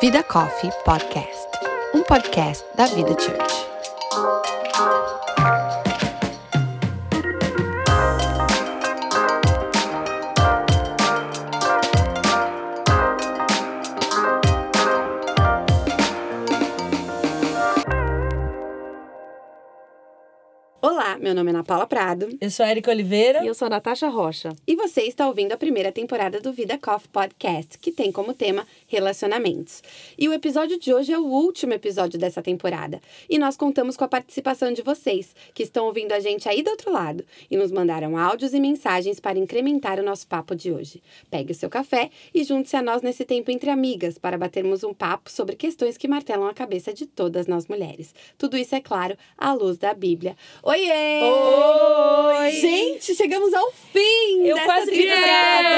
Vida Coffee Podcast, um podcast da Vida Church. Meu nome é Ana Paula Prado Eu sou a Erika Oliveira. E eu sou a Natasha Rocha. e você está ouvindo a primeira temporada do Vida Coffee Podcast, que tem como tema relacionamentos. E o episódio de hoje é o último episódio dessa temporada. E nós contamos com a participação de vocês, que estão ouvindo a gente aí do outro lado e nos mandaram áudios e mensagens para incrementar o nosso papo de hoje. Pegue o seu café e junte-se a nós nesse tempo entre amigas para batermos um papo sobre questões que martelam a cabeça de todas nós mulheres. Tudo isso, é claro, à luz da Bíblia. Oiê! Oi! Gente, chegamos ao fim! Eu dessa quase vi temporada.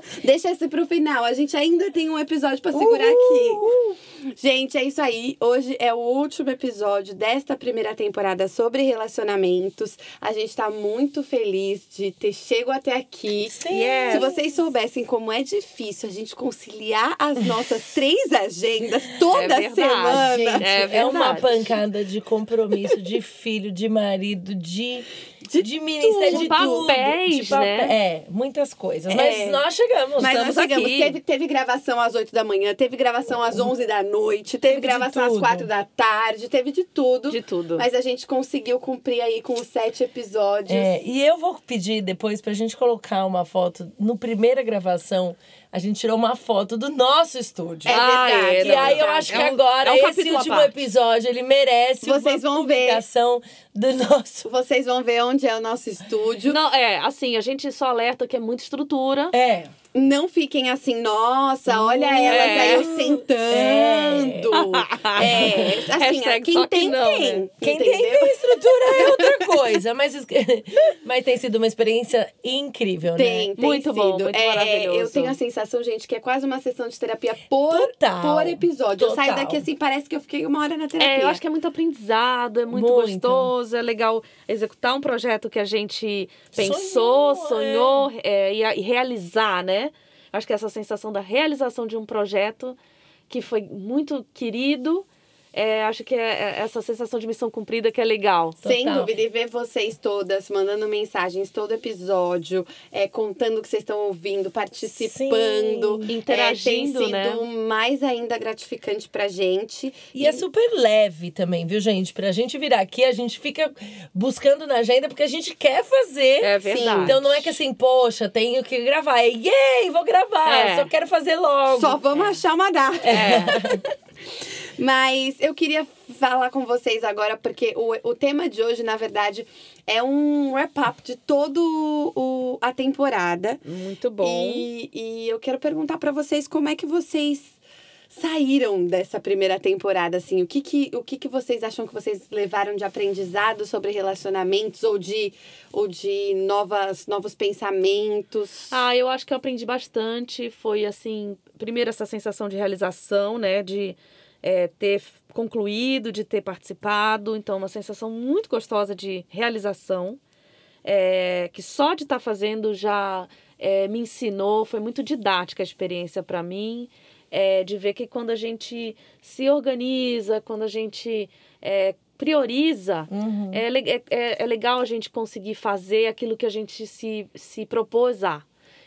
você. Deixa esse pro final. A gente ainda tem um episódio pra segurar aqui. Gente, é isso aí. Hoje é o último episódio desta primeira temporada sobre relacionamentos. A gente tá muito feliz de ter chego até aqui. Sim. Se vocês soubessem como é difícil a gente conciliar as nossas três agendas toda É verdade, semana. gente. É É uma pancada de compromisso, de filho, de marido, de, De de, ministério, de tudo. Papéis, tudo. De né? É, muitas coisas. É. Mas nós chegamos. Mas estamos nós chegamos. aqui. Teve, teve gravação às 8 da manhã, teve gravação às 11 da noite, teve, Teve de gravação às tudo. 4 da tarde, teve de tudo. De tudo. Mas a gente conseguiu cumprir aí com os sete episódios. É, e eu vou pedir depois pra gente colocar uma foto. No primeira gravação, a gente tirou uma foto do nosso estúdio. É Ah, verdade. é, E não, aí eu é acho um- que agora é um esse último episódio ele merece Vocês uma vão ver. Do nosso. Vocês vão ver onde é o nosso estúdio. Não, Não, é, assim, a gente só alerta que é muita estrutura. É. fiquem assim, nossa, olha Hum, elas é. aí ostentando. É, assim, Hashtag quem só que tem, não, tem. né? Quem entendeu? tem, tem estrutura é outra coisa. Mas, mas tem sido uma experiência incrível, Tem, né? tem Muito sido. bom, muito É, maravilhoso. Eu tenho a sensação, gente, que é quase uma sessão de terapia por, Total, por episódio. Eu saio total. daqui assim, parece que eu fiquei uma hora na terapia. É, eu acho que é muito aprendizado, é muito, Muito. gostoso, é legal executar um projeto que a gente pensou, Sonhou, sonhou, é, e, a- e realizar, né? Acho que essa sensação da realização de um projeto que foi muito querido, é, acho que é é essa sensação de missão cumprida que é legal. Sem Total. dúvida, e ver vocês todas mandando mensagens todo episódio, é, contando o que vocês estão ouvindo, participando, Sim. Interagindo, é, tem né? sido mais ainda gratificante pra gente. E é super leve também, viu, gente? Pra gente vir aqui, a gente fica buscando na agenda porque a gente quer fazer. É verdade. Então não é que assim, poxa, tenho que gravar. É, yay, vou gravar. É. Só quero fazer logo. Só vamos achar uma data. É. Mas eu queria falar com vocês agora, porque o, o tema de hoje, na verdade, é um wrap-up de toda a temporada. Muito bom. E, e eu quero perguntar pra vocês como é que vocês saíram dessa primeira temporada, assim, o que que, o que que vocês acham que vocês levaram de aprendizado sobre relacionamentos ou de, ou de novas, novos pensamentos? Ah, eu acho que eu aprendi bastante. Foi assim, primeiro essa sensação de realização, né? De é, ter concluído, de ter participado. Então, uma sensação muito gostosa de realização. é, que só de estar fazendo já é, me ensinou, foi muito didática a experiência para mim. é, de ver que quando a gente se organiza, quando a gente é, prioriza, Uhum. é, é, é- é legal a gente conseguir fazer aquilo que a gente se, se propôs a.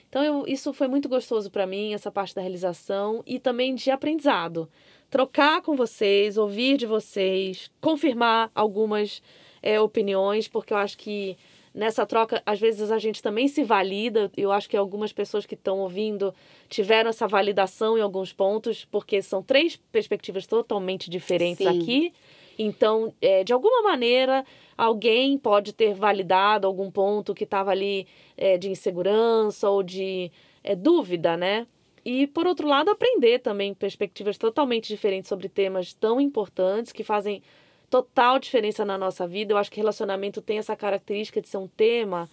Então, eu, isso foi muito gostoso para mim, essa parte da realização e também de aprendizado. Trocar com vocês, ouvir de vocês, confirmar algumas é, opiniões, porque eu acho que nessa troca, às vezes a gente também se valida. Eu acho que algumas pessoas que estão ouvindo tiveram essa validação em alguns pontos, porque são três perspectivas totalmente diferentes Sim. aqui. Então, é, de alguma maneira, alguém pode ter validado algum ponto que estava ali é, de insegurança ou de é, dúvida, né? E, por outro lado, aprender também perspectivas totalmente diferentes sobre temas tão importantes que fazem total diferença na nossa vida. Eu acho que relacionamento tem essa característica de ser um tema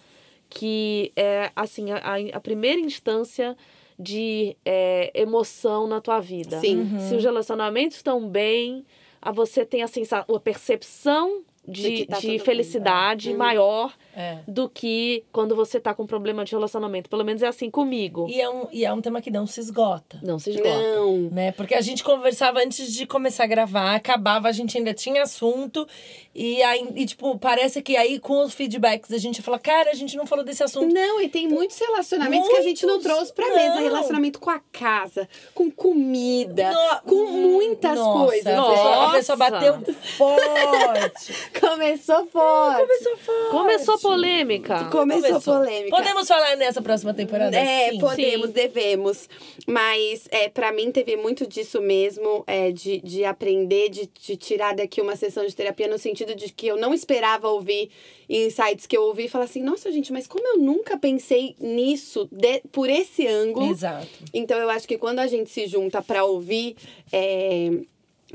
que é, assim, a, a primeira instância de é, emoção na tua vida. Sim. Se os relacionamentos estão bem, a você tem a, sensa a percepção De tá de bem. felicidade Uhum. maior É. do que quando você tá com problema de relacionamento. Pelo menos é assim comigo. E é, um, e é um tema que não se esgota. Não se esgota. Não. Né? Porque a gente conversava antes de começar a gravar, acabava, a gente ainda tinha assunto. E, aí, e, tipo, parece que aí com os feedbacks a gente fala, cara, a gente não falou desse assunto. Não, e tem muitos relacionamentos que a gente não Muitos, trouxe pra não. mesa. Relacionamento com a casa, com comida, No- com muitas Nossa, coisas. A pessoa, a pessoa Nossa. bateu forte. Começou forte. Começou forte. Começou polêmica. Começou, polêmica. Podemos falar nessa próxima temporada? É, Sim. podemos, Sim. devemos. Mas é, para mim teve muito disso mesmo, é, de, de aprender, de, de tirar daqui uma sessão de terapia, no sentido de que eu não esperava ouvir insights que eu ouvi e falar assim, nossa, gente, mas como eu nunca pensei nisso de- por esse ângulo. Exato. Então eu acho que quando a gente se junta para ouvir é,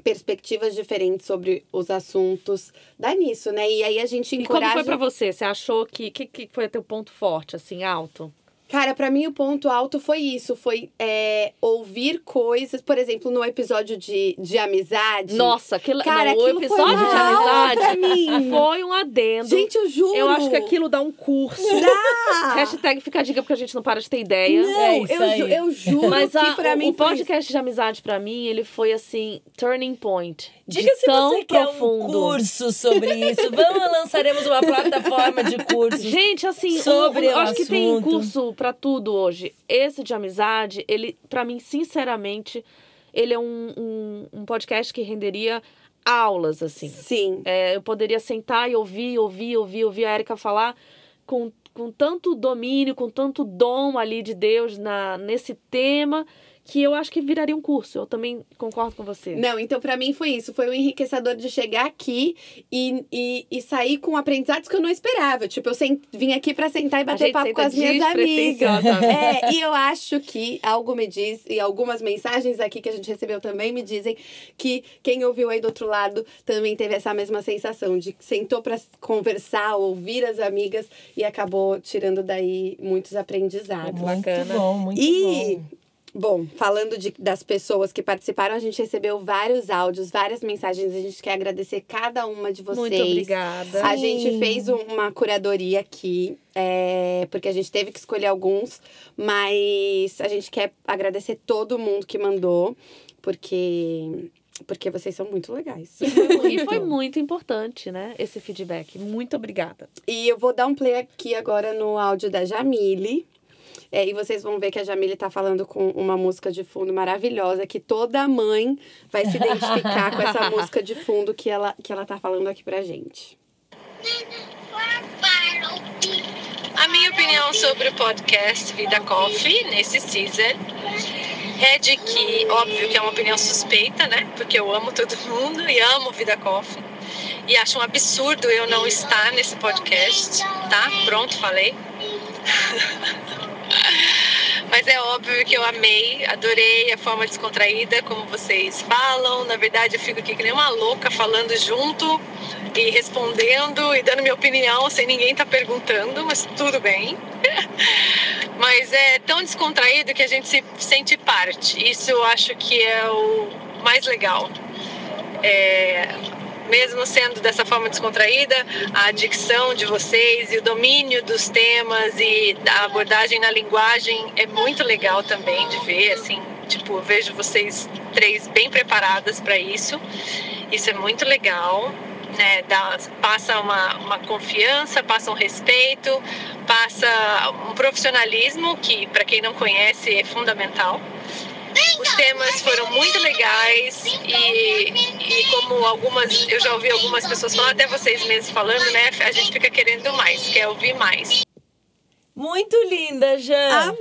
perspectivas diferentes sobre os assuntos, dá nisso, né? E aí a gente E como encoraja. foi pra você? Você achou que. que, que foi teu ponto forte, assim, alto? Cara, pra mim o ponto alto foi isso, foi é, ouvir coisas, por exemplo, no episódio de, de amizade. Nossa, aquilo, Cara, não, o aquilo foi episódio de amizade pra mim. foi um adendo. Gente, eu juro. eu acho que aquilo dá um curso. Dá! Hashtag fica a dica porque a gente não para de ter ideia. Não, É isso eu, ju- eu juro Mas que a- pra o, mim o foi podcast de amizade pra mim, ele foi assim, turning point. Diga se você quer um profundo. curso sobre isso. Vamos, lançaremos uma plataforma de cursos. Gente, assim, Sobre o, eu acho que tem assunto. curso pra tudo hoje. Esse de amizade, ele, pra mim, sinceramente, ele é um, um, um podcast que renderia aulas, assim. Sim. É, eu poderia sentar e ouvir, ouvir, ouvir, ouvir a Erika falar com, com tanto domínio, com tanto dom ali de Deus na, nesse tema, que eu acho que viraria um curso. Eu também concordo com você. Não, então pra mim foi isso. Foi o enriquecedor de chegar aqui e, e, e sair com aprendizados que eu não esperava. Tipo, eu vim aqui pra sentar e bater papo com as minhas amigas. É, e eu acho que algo me diz, e algumas mensagens aqui que a gente recebeu também me dizem que quem ouviu aí do outro lado também teve essa mesma sensação de que sentou pra conversar, ouvir as amigas e acabou tirando daí muitos aprendizados. Muito bacana. bom, muito E, bom. Bom, falando de, das pessoas que participaram, a gente recebeu vários áudios, várias mensagens. A gente quer agradecer cada uma de vocês. Muito obrigada. A Sim. gente fez um- uma curadoria aqui, é, porque a gente teve que escolher alguns, mas a gente quer agradecer todo mundo que mandou, porque, porque vocês são muito legais. E foi muito importante, né? Esse feedback. Muito obrigada. E eu vou dar um play aqui agora no áudio da Jamile. É, e vocês vão ver que a Jamile tá falando com uma música de fundo maravilhosa, que toda mãe vai se identificar com essa música de fundo que ela, que ela tá falando aqui pra gente. A minha opinião sobre o podcast Vida Coffee nesse season é de que, óbvio que é uma opinião suspeita, né? Porque eu amo todo mundo e amo Vida Coffee. E acho um absurdo eu não estar nesse podcast, tá? Pronto, falei. Mas é óbvio que eu amei, adorei a forma descontraída como vocês falam. Na verdade, eu fico aqui que nem uma louca falando junto e respondendo e dando minha opinião sem ninguém estar perguntando, mas tudo bem. mas é tão descontraído que a gente se sente parte. Isso eu acho que é o mais legal. É, mesmo sendo dessa forma descontraída, a dicção de vocês e o domínio dos temas e a abordagem na linguagem é muito legal também de ver, assim, tipo, vejo vocês três bem preparadas para isso. Isso é muito legal. Né, dá, passa uma, uma confiança, passa um respeito, passa um profissionalismo que, para quem não conhece, é fundamental. Os temas foram muito legais e, e como algumas, eu já ouvi algumas pessoas falando, até vocês mesmos falando, né? A gente fica querendo mais, quer ouvir mais. Muito linda, Jan. Amamos!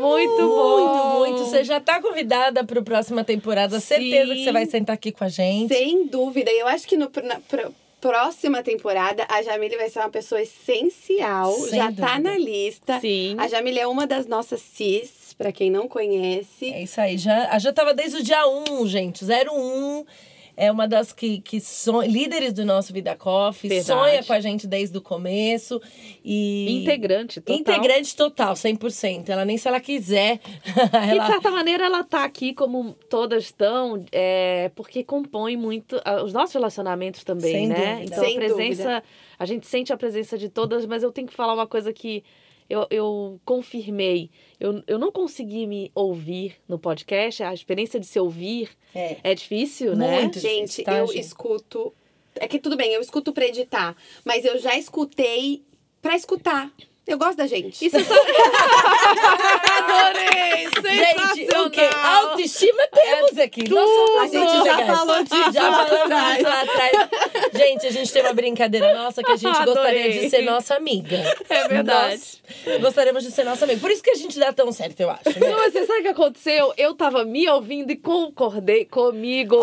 Muito Muito, bom. muito. Você já tá convidada para a próxima temporada. Certeza que Sim. você vai sentar aqui com a gente. Sem dúvida. E eu acho que no, na pr- próxima temporada, a Jamile vai ser uma pessoa essencial. Sem já dúvida. tá na lista. Sim. A Jamile é uma das nossas cis, pra quem não conhece. É isso aí. Já, a Jan tava desde o dia 1, gente. 01. é uma das que, que son... líderes do nosso Vida Coffee, Verdade. sonha com a gente desde o começo. E... Integrante total. Integrante total, 100%. Ela nem se ela quiser. E de ela... certa maneira ela tá aqui como todas estão, é, porque compõe muito ah, os nossos relacionamentos também, Sem né? dúvida. Então Sem a presença, dúvida. a gente sente a presença de todas, mas eu tenho que falar uma coisa que eu, eu confirmei. Eu, eu não consegui me ouvir no podcast, a experiência de se ouvir É. é difícil, né? Muito. Gente, tá, eu gente? escuto. É que tudo bem, eu escuto pra editar, mas eu já escutei pra escutar. Eu gosto da gente. Isso é só... Adorei! Gente, o quê? Autoestima temos aqui. Nós somos A gente já falou disso Já lá falamos lá atrás. Gente, a gente tem uma brincadeira nossa que a gente gostaria Adorei. de ser nossa amiga. É verdade. Nós gostaríamos de ser nossa amiga. Por isso que a gente dá tão certo, eu acho. Né? Não, mas você sabe o que aconteceu? Eu tava me ouvindo e concordei comigo.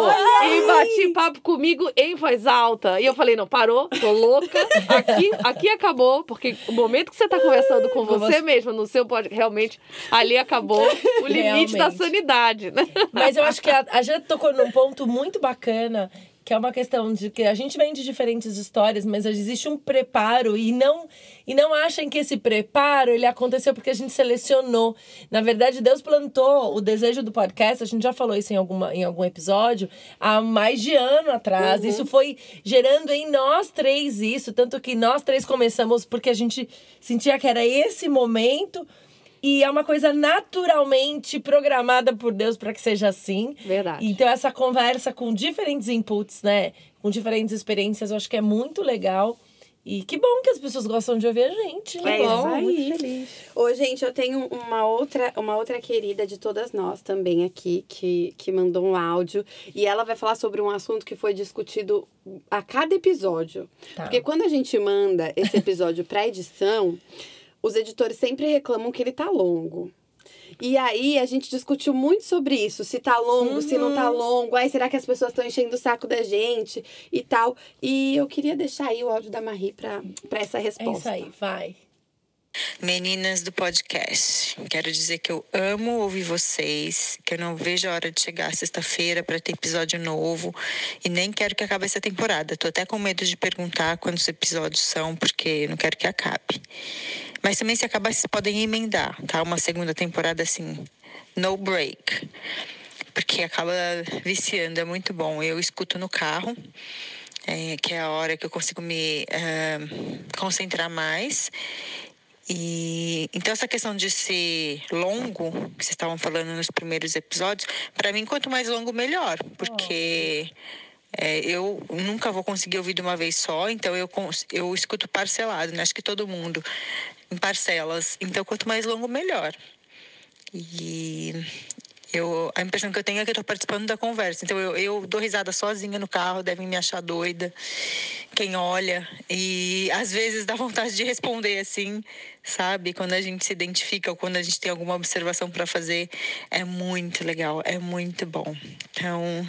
E bati papo comigo em voz alta. E eu falei, não, parou, tô louca. Aqui, aqui acabou, porque o momento que você tá conversando com Com você você. mesma no seu podcast, realmente, ali acabou o limite da Realmente. sanidade, né? Mas eu acho que a, a gente tocou num ponto muito bacana, que é uma questão de que a gente vem de diferentes histórias, mas existe um preparo e não e não achem que esse preparo ele aconteceu porque a gente selecionou. Na verdade, Deus plantou o desejo do podcast, a gente já falou isso em, alguma, em algum episódio, há mais de ano atrás. Isso foi gerando em nós três isso, tanto que nós três começamos porque a gente sentia que era esse momento e é uma coisa naturalmente programada por Deus para que seja assim. Verdade. Então, essa conversa com diferentes inputs, né? Com diferentes experiências, eu acho que é muito legal. E que bom que as pessoas gostam de ouvir a gente. É né? isso Bom, aí. Muito feliz. Ô, gente, eu tenho uma outra, uma outra querida de todas nós também aqui, que, que mandou um áudio. E ela vai falar sobre um assunto que foi discutido a cada episódio. Tá. Porque quando a gente manda esse episódio pra edição, os editores sempre reclamam que ele tá longo. E aí a gente discutiu muito sobre isso, se tá longo, se não tá longo, aí será que as pessoas estão enchendo o saco da gente e tal. E eu queria deixar aí o áudio da Marie pra, pra essa É resposta. isso aí, vai. Meninas do podcast, quero dizer que eu amo ouvir vocês, que eu não vejo a hora de chegar sexta-feira para ter episódio novo e nem quero que acabe essa temporada. Tô até com medo de perguntar quantos episódios são, porque não quero que acabe. Mas também se acabar, vocês podem emendar, tá? Uma segunda temporada assim, no break. Porque acaba viciando, é muito bom. Eu escuto no carro, é, que é a hora que eu consigo me eh, concentrar mais. E então essa questão de ser longo, que vocês estavam falando nos primeiros episódios, para mim quanto mais longo melhor, porque é, eu nunca vou conseguir ouvir de uma vez só, então eu eu escuto parcelado, né? Acho que todo mundo em parcelas. Então quanto mais longo melhor. E eu, a impressão que eu tenho é que eu tô participando da conversa. Então eu, eu dou risada sozinha no carro, devem me achar doida. Quem olha. E às vezes dá vontade de responder assim, sabe? Quando a gente se identifica ou quando a gente tem alguma observação para fazer. É muito legal, é muito bom. Então.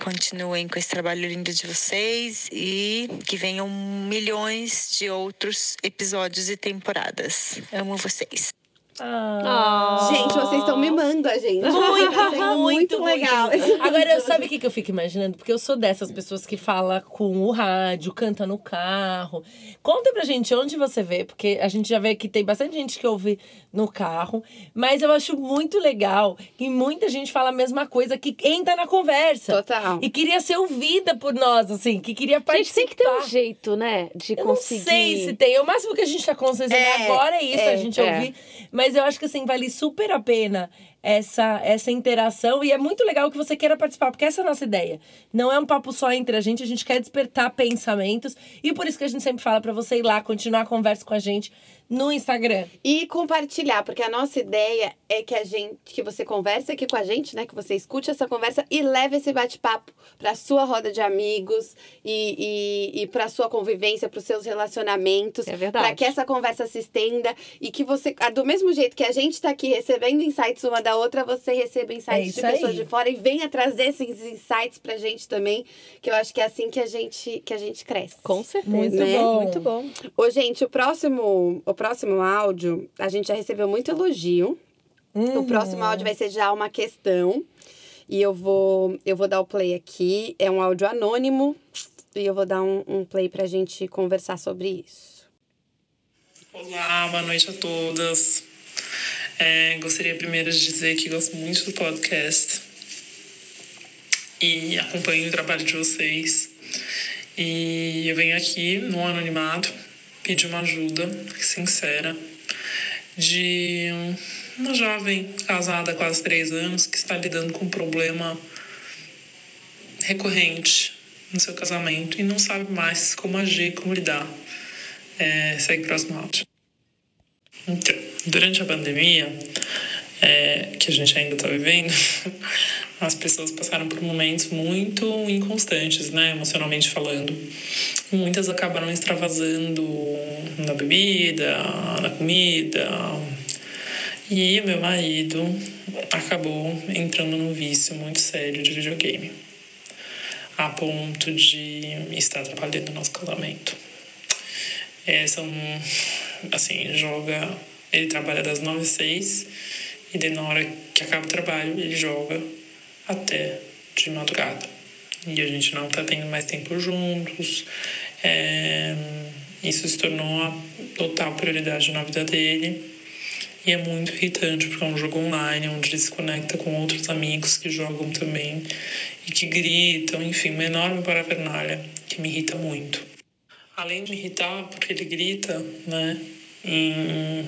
Continuem com esse trabalho lindo de vocês e que venham milhões de outros episódios e temporadas. Amo vocês. Ah. Gente, vocês estão mimando a gente. Muito, Tá sendo muito, legal. muito. Agora, sabe o que que eu fico imaginando? Porque eu sou dessas pessoas que fala com o rádio, canta no carro. Conta pra gente onde você vê, porque a gente já vê que tem bastante gente que ouve no carro. Mas eu acho muito legal que muita gente fala a mesma coisa, que entra na conversa. Total. E queria ser ouvida por nós, assim, que queria A participar. gente tem que ter um jeito, né? De Eu conseguir. não sei se tem. O máximo que a gente tá consciência É, agora é isso, é, a gente é. ouvir. Mas eu acho que assim, vale super a pena essa, essa interação. E é muito legal que você queira participar, porque essa é a nossa ideia. Não é um papo só entre a gente, a gente quer despertar pensamentos. E por isso que a gente sempre fala pra você ir lá, continuar a conversa com a gente no Instagram. E compartilhar, porque a nossa ideia é que a gente, que você converse aqui com a gente, né? Que você escute essa conversa e leve esse bate-papo pra sua roda de amigos e, e, e pra sua convivência, pros seus relacionamentos. É verdade. Pra que essa conversa se estenda e que você, do mesmo jeito que a gente tá aqui recebendo insights uma da outra, você receba É insights isso de pessoas aí. de fora e venha trazer esses insights pra gente também, que eu acho que é assim que a gente, que a gente cresce. Com certeza. Muito Né? bom. Muito bom. Ô, gente, o próximo, o próximo áudio, a gente já recebeu muito elogio. Uhum. O próximo áudio vai ser já uma questão. E eu vou, eu vou dar o play aqui. É um áudio anônimo e eu vou dar um, um play pra gente conversar sobre isso. Olá, boa noite a todas. É, gostaria primeiro de dizer que gosto muito do podcast e acompanho o trabalho de vocês. E eu venho aqui no anonimato pedir uma ajuda sincera de uma jovem casada há quase três anos que está lidando com um problema recorrente no seu casamento e não sabe mais como agir, como lidar. É, segue próximo áudio. Então, durante a pandemia, é, que a gente ainda está vivendo, as pessoas passaram por momentos muito inconstantes, né, emocionalmente falando. Muitas acabaram extravasando na bebida, na comida. E meu marido acabou entrando num vício muito sério de videogame, a ponto de estar atrapalhando o nosso casamento. É, são, assim, joga. Ele trabalha das nove às seis e daí na hora que acaba o trabalho ele joga até de madrugada. E a gente não tá tendo mais tempo juntos. É, isso se tornou a total prioridade na vida dele. E é muito irritante, porque é um jogo online, onde ele se conecta com outros amigos que jogam também e que gritam, enfim, uma enorme parafernália que me irrita muito. Além de irritar, porque ele grita, né, em,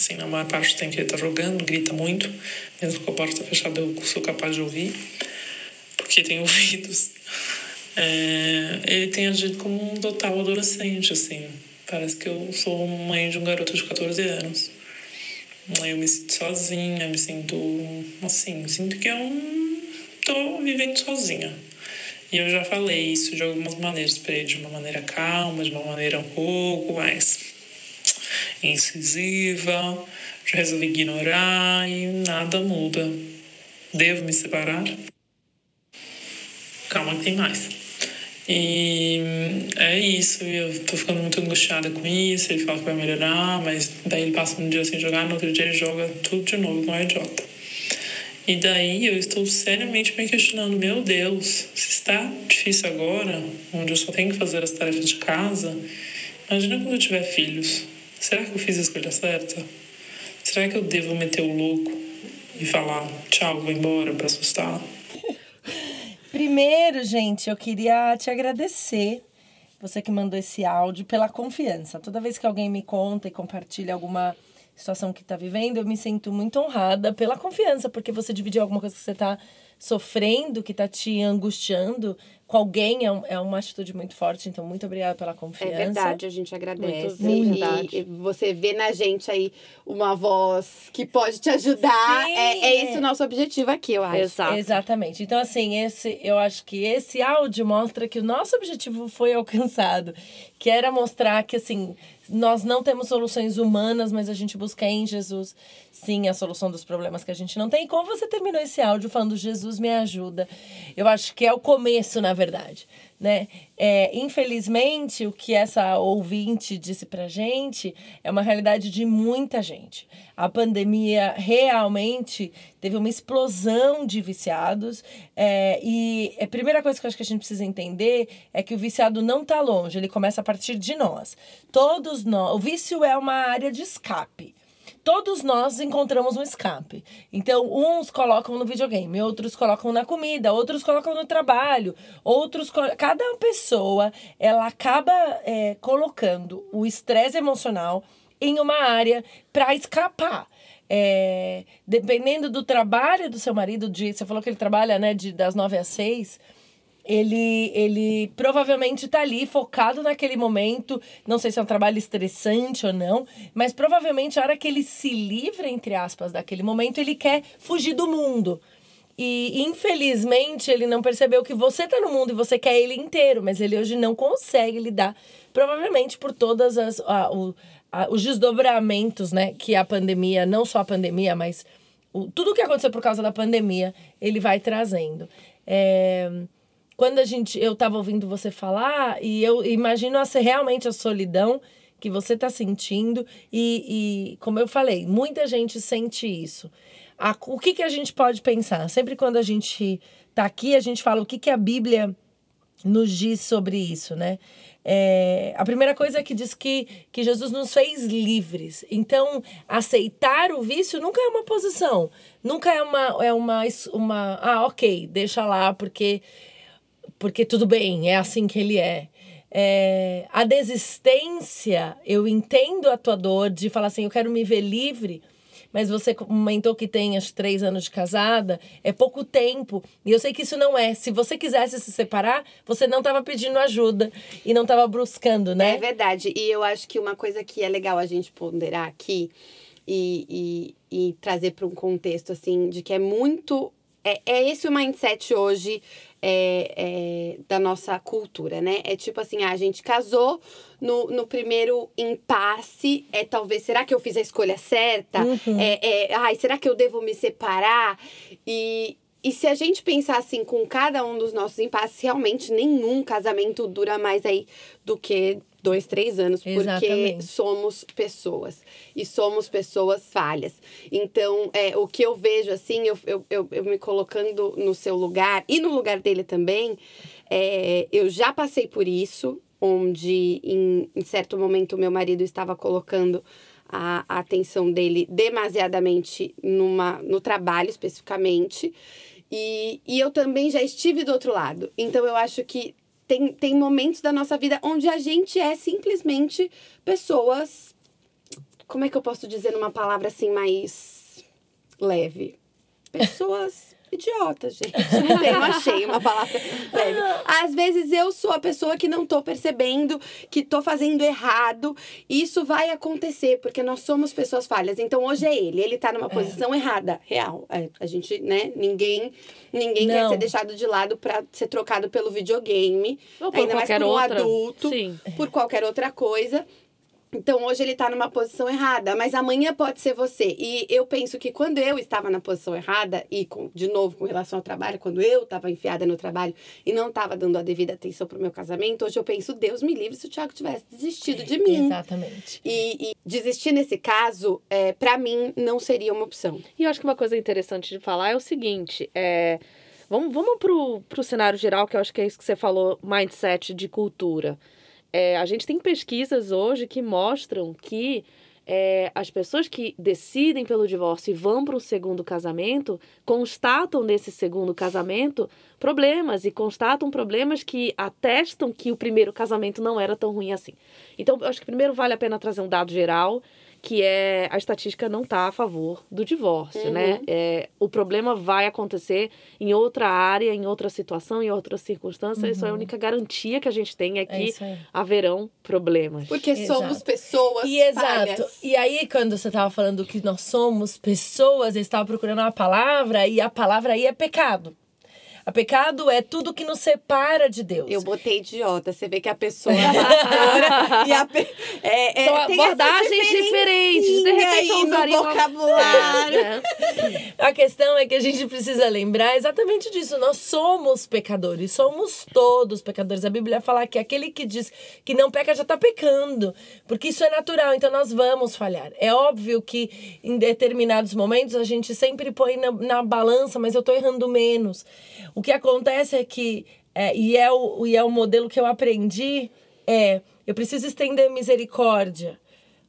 assim, na maior parte do tempo ele tá jogando, grita muito, mesmo com a porta fechada eu sou capaz de ouvir, porque tem ouvidos. É, ele tem agido como um total adolescente, assim. Parece que eu sou mãe de um garoto de 14 anos. Eu me sinto sozinha, me sinto assim, sinto que eu tô vivendo sozinha. E eu já falei isso de algumas maneiras para ele, de uma maneira calma, de uma maneira um pouco mais incisiva. Já resolvi ignorar e nada muda. Devo me separar? Calma que tem mais. E é isso, eu tô ficando muito angustiada com isso. Ele fala que vai melhorar, mas daí ele passa um dia sem jogar, no outro dia ele joga tudo de novo, não é idiota. E daí eu estou seriamente me questionando: meu Deus, se está difícil agora, onde eu só tenho que fazer as tarefas de casa, imagina quando eu tiver filhos. Será que eu fiz a escolha certa? Será que eu devo meter o louco e falar tchau, vou embora para assustar? Primeiro, gente, eu queria te agradecer, você que mandou esse áudio, pela confiança. Toda vez que alguém me conta e compartilha alguma situação que está vivendo, eu me sinto muito honrada pela confiança, porque você dividiu alguma coisa que você está sofrendo, que está te angustiando com alguém, é, um, é uma atitude muito forte. Então, muito obrigada pela confiança. É verdade, a gente agradece. Muito e, verdade. e você vê na gente aí uma voz que pode te ajudar. Sim, é, é esse o nosso objetivo aqui, eu acho. Exato. Exatamente. Então, assim, esse, eu acho que esse áudio mostra que o nosso objetivo foi alcançado, que era mostrar que, assim, nós não temos soluções humanas, mas a gente busca em Jesus, sim, a solução dos problemas que a gente não tem. E como você terminou esse áudio falando Jesus me ajuda, eu acho que é o começo, na verdade, né? É, infelizmente, o que essa ouvinte disse pra gente é uma realidade de muita gente. A pandemia realmente teve uma explosão de viciados. É, e a primeira coisa que eu acho que a gente precisa entender é que o viciado não está longe, ele começa a partir de nós. Todos nós. O vício é uma área de escape todos nós encontramos um escape. Então, uns colocam no videogame, outros colocam na comida, outros colocam no trabalho, outros. Cada pessoa ela acaba é, colocando o estresse emocional em uma área para escapar. É, dependendo do trabalho do seu marido, de, você falou que ele trabalha né, de, das nove às seis ele, ele provavelmente está ali focado naquele momento. Não sei se é um trabalho estressante ou não, mas provavelmente a hora que ele se livra, entre aspas, daquele momento, ele quer fugir do mundo. E infelizmente ele não percebeu que você está no mundo e você quer ele inteiro, mas ele hoje não consegue lidar, provavelmente por todas as a, o, a, os desdobramentos, né, que a pandemia, não só a pandemia, mas o, tudo que aconteceu por causa da pandemia, ele vai trazendo. É, quando a gente eu estava ouvindo você falar e eu imagino realmente a solidão que você está sentindo e, e, como eu falei, muita gente sente isso. A, o que, que a gente pode pensar? Sempre quando a gente está aqui, a gente fala o que, que a Bíblia nos diz sobre isso, né? É, a primeira coisa é que diz que, que Jesus nos fez livres. Então, aceitar o vício nunca é uma posição. Nunca é uma, é uma, uma. Ah, ok, deixa lá, porque, porque tudo bem, é assim que ele é. é. A desistência, eu entendo a tua dor de falar assim, eu quero me ver livre mas você comentou que tem as três anos de casada, é pouco tempo. E eu sei que isso não é. Se você quisesse se separar, você não estava pedindo ajuda e não estava buscando, né? É verdade. E eu acho que uma coisa que é legal a gente ponderar aqui e, e, e trazer para um contexto assim de que é muito é, é esse o mindset hoje é, é, da nossa cultura, né? É tipo assim, ah, a gente casou no, no primeiro impasse, é talvez, será que eu fiz a escolha certa? Uhum. É, é, ai, será que eu devo me separar? E, e se a gente pensar assim com cada um dos nossos impasses, realmente nenhum casamento dura mais aí do que dois, três anos, Exatamente. porque somos pessoas e somos pessoas falhas. Então, é, o que eu vejo assim, eu, eu, eu, eu me colocando no seu lugar e no lugar dele também, é, eu já passei por isso, onde em, em certo momento meu marido estava colocando a, a atenção dele demasiadamente numa, no trabalho especificamente. E, e eu também já estive do outro lado. Então eu acho que tem, tem momentos da nossa vida onde a gente é simplesmente pessoas. Como é que eu posso dizer numa palavra assim mais leve? Pessoas idiotas, gente. Não tem, não achei uma palavra leve. Às vezes eu sou a pessoa que não tô percebendo que tô fazendo errado. E isso vai acontecer, porque nós somos pessoas falhas. Então hoje é ele, ele tá numa é. posição é. errada, real. É, a gente, né, ninguém ninguém não. quer ser deixado de lado para ser trocado pelo videogame. Ou por ainda mais por um outra. adulto, Sim. por qualquer outra coisa. Então hoje ele está numa posição errada, mas amanhã pode ser você. E eu penso que quando eu estava na posição errada, e com, de novo com relação ao trabalho, quando eu estava enfiada no trabalho e não estava dando a devida atenção para o meu casamento, hoje eu penso, Deus me livre se o Thiago tivesse desistido de mim. Exatamente. E, e desistir nesse caso, é, para mim, não seria uma opção. E eu acho que uma coisa interessante de falar é o seguinte: é, vamos, vamos pro, pro cenário geral, que eu acho que é isso que você falou, mindset de cultura. É, a gente tem pesquisas hoje que mostram que é, as pessoas que decidem pelo divórcio e vão para o segundo casamento constatam nesse segundo casamento problemas e constatam problemas que atestam que o primeiro casamento não era tão ruim assim. Então, eu acho que primeiro vale a pena trazer um dado geral que é a estatística não está a favor do divórcio, uhum. né? É, o problema vai acontecer em outra área, em outra situação, em outras circunstâncias. Uhum. Isso é a uhum. única garantia que a gente tem é, é que é haverão problemas. Porque exato. somos pessoas e Exato. E aí, quando você estava falando que nós somos pessoas, eu estava procurando uma palavra e a palavra aí é pecado. A pecado é tudo que nos separa de Deus. Eu botei idiota. Você vê que a pessoa é pastora e a pe... é, é, São abordagens diferentes. De repente eu usaria vocabulário. A questão é que a gente precisa lembrar exatamente disso. Nós somos pecadores. Somos todos pecadores. A Bíblia fala que aquele que diz que não peca já está pecando. Porque isso é natural. Então nós vamos falhar. É óbvio que em determinados momentos a gente sempre põe na, na balança, mas eu estou errando menos. O que acontece é que, é, e, é o, e é o modelo que eu aprendi, é eu preciso estender misericórdia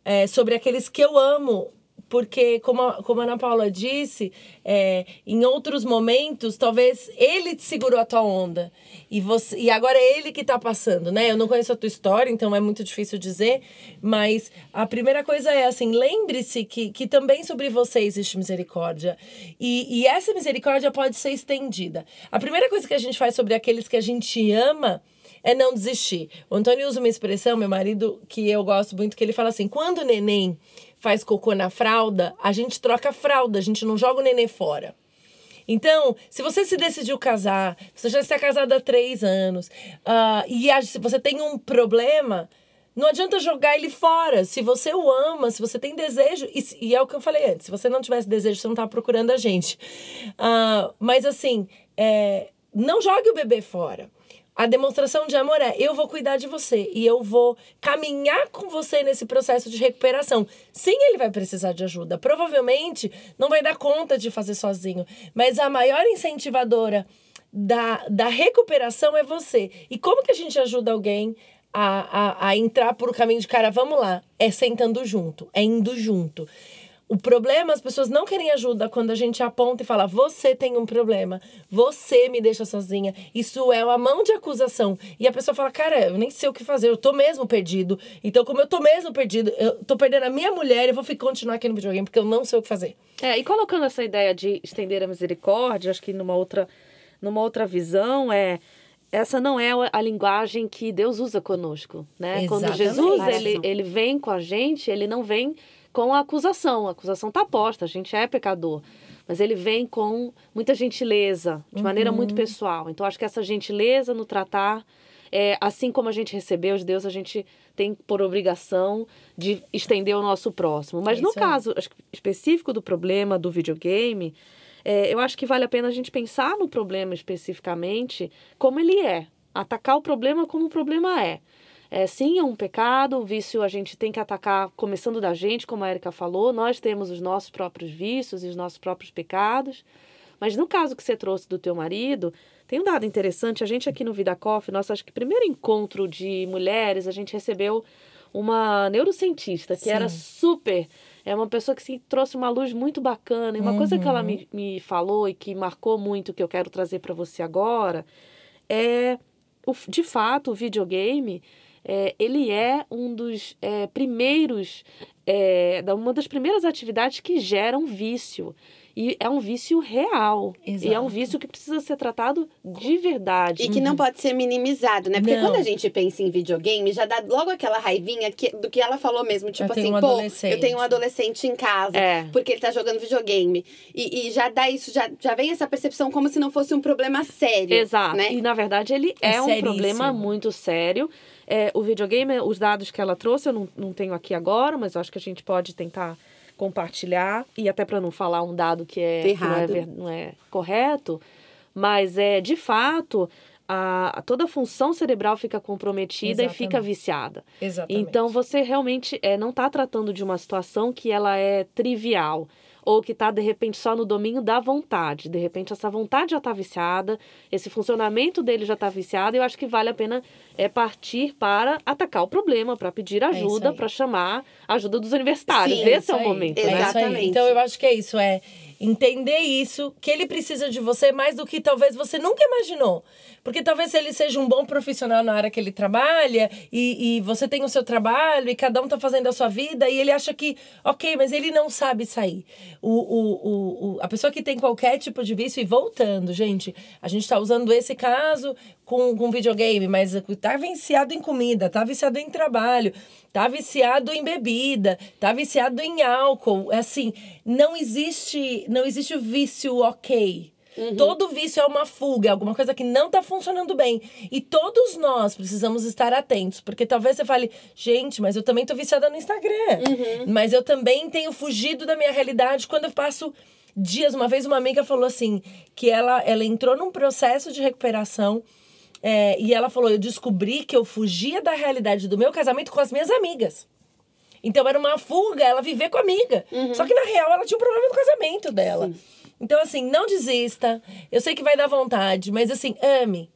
é, sobre aqueles que eu amo porque, como a, como a Ana Paula disse, é, em outros momentos, talvez ele te segurou a tua onda. E, você, e agora é ele que está passando, né? Eu não conheço a tua história, então é muito difícil dizer. Mas a primeira coisa é assim: lembre-se que, que também sobre você existe misericórdia. E, e essa misericórdia pode ser estendida. A primeira coisa que a gente faz sobre aqueles que a gente ama é não desistir. O Antônio usa uma expressão, meu marido, que eu gosto muito, que ele fala assim: quando o neném faz cocô na fralda, a gente troca a fralda, a gente não joga o neném fora. Então, se você se decidiu casar, você já está casada há três anos, uh, e se você tem um problema, não adianta jogar ele fora. Se você o ama, se você tem desejo, e, e é o que eu falei antes, se você não tivesse desejo, você não estava procurando a gente. Uh, mas assim, é, não jogue o bebê fora A demonstração de amor é: eu vou cuidar de você e eu vou caminhar com você nesse processo de recuperação. Sim, ele vai precisar de ajuda. Provavelmente não vai dar conta de fazer sozinho, mas a maior incentivadora da, da recuperação é você. E como que a gente ajuda alguém a, a, a entrar por o caminho de cara? Vamos lá, é sentando junto, é indo junto. O problema, as pessoas não querem ajuda quando a gente aponta e fala: você tem um problema, você me deixa sozinha. Isso é uma mão de acusação. E a pessoa fala: cara, eu nem sei o que fazer, eu tô mesmo perdido. Então, como eu tô mesmo perdido, eu tô perdendo a minha mulher, eu vou continuar aqui no videogame porque eu não sei o que fazer. É, e colocando essa ideia de estender a misericórdia, acho que numa outra, numa outra visão, é essa não é a linguagem que Deus usa conosco, né? Quando Exatamente. Jesus ele, ele vem com a gente, ele não vem com a acusação. A acusação está posta, a gente é pecador. Mas ele vem com muita gentileza, de maneira muito pessoal. Então, acho que essa gentileza no tratar, é, assim como a gente recebeu de Deus, a gente tem por obrigação de estender ao nosso próximo. Mas É no caso específico do problema do videogame, é, eu acho que vale a pena a gente pensar no problema especificamente como ele é. Atacar o problema como o problema é. É, sim, é um pecado, o vício a gente tem que atacar começando da gente, como a Erika falou, nós temos os nossos próprios vícios e os nossos próprios pecados. Mas no caso que você trouxe do teu marido, tem um dado interessante, a gente aqui no Vida Coffee, nosso acho que primeiro encontro de mulheres, a gente recebeu uma neurocientista que Sim. era super, é uma pessoa que sim, trouxe uma luz muito bacana. E uma coisa que ela me, me falou e que marcou muito, que eu quero trazer para você agora, é, o, de fato, o videogame, é, ele é um dos é, primeiros, é, da- uma das primeiras atividades que geram vício. E é um vício real. E é um Exato. vício que precisa ser tratado de verdade. E que não pode ser minimizado, né? Porque Não. quando a gente pensa em videogame, já dá logo aquela raivinha que- do que ela falou mesmo. Tipo Eu assim, um pô, eu tenho um adolescente em casa, É. porque ele tá jogando videogame. E, e já dá isso, já, já vem essa percepção como se não fosse um problema sério. Exato. Né? E na verdade ele É é, um problema muito sério. É, o videogame, os dados que ela trouxe, eu não, não tenho aqui agora, mas eu acho que a gente pode tentar compartilhar. E até para não falar um dado que, é, que não, é, não é correto. Mas é de fato. A, toda a função cerebral fica comprometida e fica Exatamente. viciada. Exatamente. Então você realmente é, não está tratando de uma situação que ela é trivial ou que está de repente só no domínio da vontade. De repente essa vontade já está viciada, esse funcionamento dele já está viciado. E eu acho que vale a pena é partir para atacar o problema, para pedir É ajuda, aí. para chamar a ajuda dos universitários. Sim, Esse é isso o momento. É né? isso aí. Exatamente. Então eu acho que é isso, é entender isso, que ele precisa de você mais do que talvez você nunca imaginou. Porque talvez ele seja um bom profissional na área que ele trabalha e, e você tem o seu trabalho e cada um tá fazendo a sua vida e ele acha que, ok, mas ele não sabe sair. O, o, o, o- a pessoa que tem qualquer tipo de vício, e voltando, gente, a gente tá usando esse caso com, com videogame, mas tá viciado em comida, tá viciado em trabalho, tá viciado em bebida, tá viciado em álcool. É Assim, não existe, não existe o vício ok. Todo vício é uma fuga, é alguma coisa que não tá funcionando bem. E todos nós precisamos estar atentos, porque talvez você fale, gente, mas eu também tô viciada no Instagram. Mas eu também tenho fugido da minha realidade quando eu passo dias. Uma vez uma amiga falou assim, que ela, ela entrou num processo de recuperação é, e ela falou: Eu descobri que eu fugia da realidade do meu casamento com as minhas amigas. Então era uma fuga ela viver com a amiga. Só que na real ela tinha um problema no casamento dela. Então, assim, não desista. Eu sei que vai dar vontade, mas assim, ame.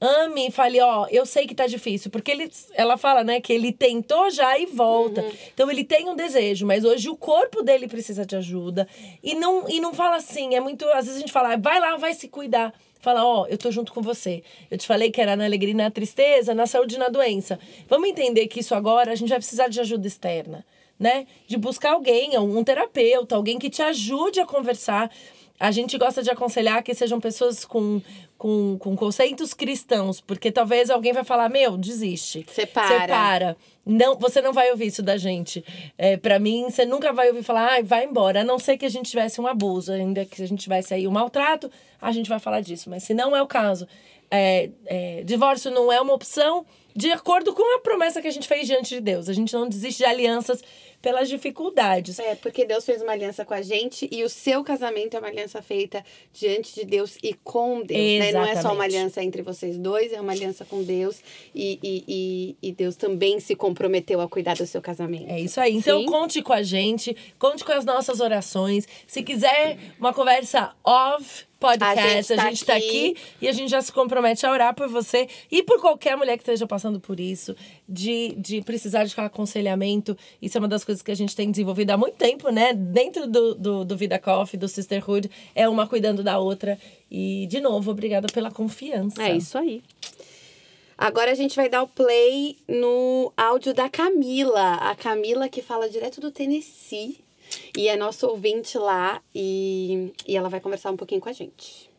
Ame e fale, ó, eu sei que tá difícil. Porque ele, ela fala, né, que ele tentou já e volta. Então ele tem um desejo, mas hoje o corpo dele precisa de ajuda. E não, e não fala assim, é muito. Às vezes a gente fala, vai lá, vai se cuidar. Fala, ó, eu tô junto com você. Eu te falei que era na alegria e na tristeza, na saúde e na doença. Vamos entender que isso agora a gente vai precisar de ajuda externa, né? De buscar alguém, um terapeuta, alguém que te ajude a conversar. A gente gosta de aconselhar que sejam pessoas com, com, com conceitos cristãos, porque talvez alguém vai falar, meu, desiste. Separa. Separa. Não, você não vai ouvir isso da gente. É, para mim, você nunca vai ouvir falar, ai, vai embora. A não ser que a gente tivesse um abuso, ainda que a gente tivesse aí um maltrato, a gente vai falar disso. Mas se não é o caso, é, é, divórcio não é uma opção, de acordo com a promessa que a gente fez diante de Deus. A gente não desiste de alianças pelas dificuldades. É, porque Deus fez uma aliança com a gente e o seu casamento é uma aliança feita diante de Deus e com Deus. Né? Não é só uma aliança entre vocês dois, é uma aliança com Deus e, e, e, e Deus também se comprometeu a cuidar do seu casamento. É isso aí. Então Sim. conte com a gente, conte com as nossas orações. Se quiser uma conversa off podcast, A gente tá a gente tá aqui. aqui e a gente já se compromete a orar por você e por qualquer mulher que esteja passando por isso, de, de precisar de aconselhamento. Isso é uma das coisas que a gente tem desenvolvido há muito tempo, né? Dentro do, do, do Vida Coffee, do Sisterhood, é uma cuidando da outra. E, de novo, obrigada pela confiança. É isso aí. Agora a gente vai dar o play no áudio da Camila. A Camila que fala direto do Tennessee. E é nosso ouvinte lá. E, e ela vai conversar um pouquinho com a gente.